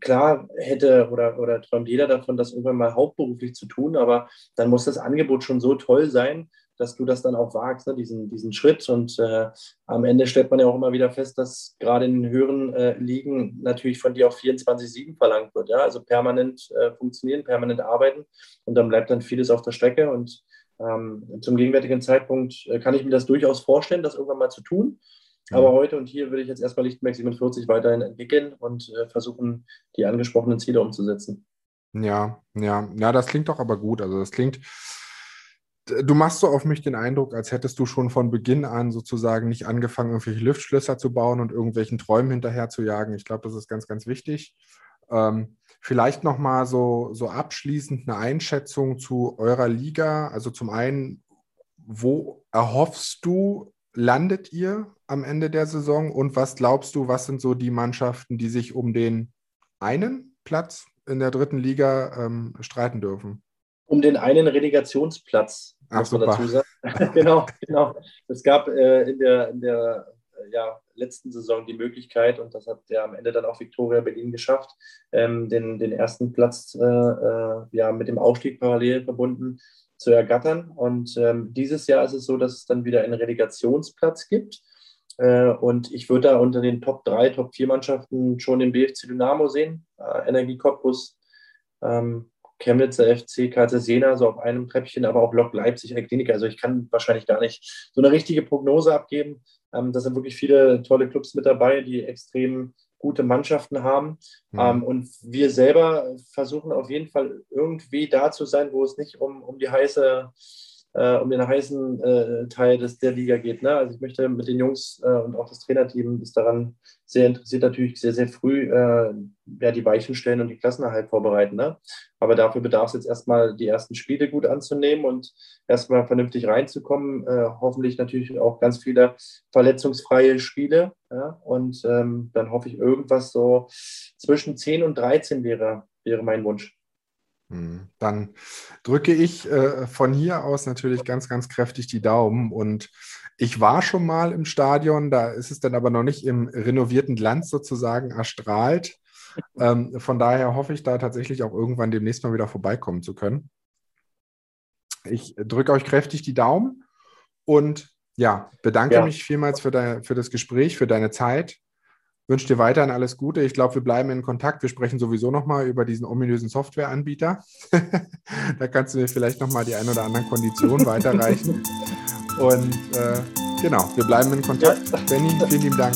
klar hätte oder, oder träumt jeder davon, das irgendwann mal hauptberuflich zu tun, aber dann muss das Angebot schon so toll sein, dass du das dann auch wagst, ne, diesen, diesen Schritt. Und äh, am Ende stellt man ja auch immer wieder fest, dass gerade in den höheren äh, Ligen natürlich von dir auch 24-7 verlangt wird. Ja? Also permanent äh, funktionieren, permanent arbeiten. Und dann bleibt dann vieles auf der Strecke. Und ähm, zum gegenwärtigen Zeitpunkt äh, kann ich mir das durchaus vorstellen, das irgendwann mal zu tun. Aber heute und hier würde ich jetzt erstmal Lichtenberg 47 weiterhin entwickeln und äh, versuchen, die angesprochenen Ziele umzusetzen. Ja, ja, ja, das klingt doch aber gut. Also das klingt, du machst so auf mich den Eindruck, als hättest du schon von Beginn an sozusagen nicht angefangen, irgendwelche Luftschlösser zu bauen und irgendwelchen Träumen hinterher zu jagen. Ich glaube, das ist ganz, ganz wichtig. Ähm, vielleicht nochmal so, so abschließend eine Einschätzung zu eurer Liga. Also zum einen, wo erhoffst du, landet ihr am Ende der Saison und was glaubst du, was sind so die Mannschaften, die sich um den einen Platz in der dritten Liga ähm, streiten dürfen? Um den einen Relegationsplatz, muss man dazu sagen. genau, genau. Es gab äh, in der, in der äh, ja, letzten Saison die Möglichkeit, und das hat ja am Ende dann auch Viktoria Berlin geschafft, ähm, den, den ersten Platz äh, äh, ja, mit dem Aufstieg parallel verbunden zu ergattern. Und ähm, dieses Jahr ist es so, dass es dann wieder einen Relegationsplatz gibt. Äh, und ich würde da unter den Top 3, Top 4 Mannschaften schon den BFC Dynamo sehen, äh, Energie Cottbus, ähm, Chemnitzer FC, Karlsruhe Jena, so auf einem Treppchen, aber auch Lok Leipzig, Klinik. Also ich kann wahrscheinlich gar nicht so eine richtige Prognose abgeben. Ähm, da sind wirklich viele tolle Clubs mit dabei, die extrem gute Mannschaften haben. Mhm. Ähm, und wir selber versuchen auf jeden Fall irgendwie da zu sein, wo es nicht um, um die heiße äh, um den heißen äh, Teil des, der Liga geht. Ne? Also ich möchte mit den Jungs äh, und auch das Trainerteam ist daran sehr interessiert, natürlich sehr, sehr früh äh, ja, die Weichen stellen und die Klassenerhalt vorbereiten. Ne? Aber dafür bedarf es jetzt erstmal, die ersten Spiele gut anzunehmen und erstmal vernünftig reinzukommen. Äh, hoffentlich natürlich auch ganz viele verletzungsfreie Spiele. Ja? Und ähm, dann hoffe ich, irgendwas so zwischen 10 und 13 wäre, wäre mein Wunsch. Hm, dann drücke ich äh, von hier aus natürlich ganz, ganz kräftig die Daumen. Und ich war schon mal im Stadion, da ist es dann aber noch nicht im renovierten Glanz sozusagen erstrahlt. Ähm, von daher hoffe ich da tatsächlich auch irgendwann demnächst mal wieder vorbeikommen zu können. Ich drücke euch kräftig die Daumen und ja, bedanke ja. mich vielmals für, dein, für das Gespräch, für deine Zeit wünsche dir weiterhin alles Gute. Ich glaube, wir bleiben in Kontakt. Wir sprechen sowieso nochmal über diesen ominösen Softwareanbieter. da kannst du mir vielleicht nochmal die ein oder anderen Konditionen weiterreichen. Und äh, genau, wir bleiben in Kontakt. Benny, vielen lieben Dank.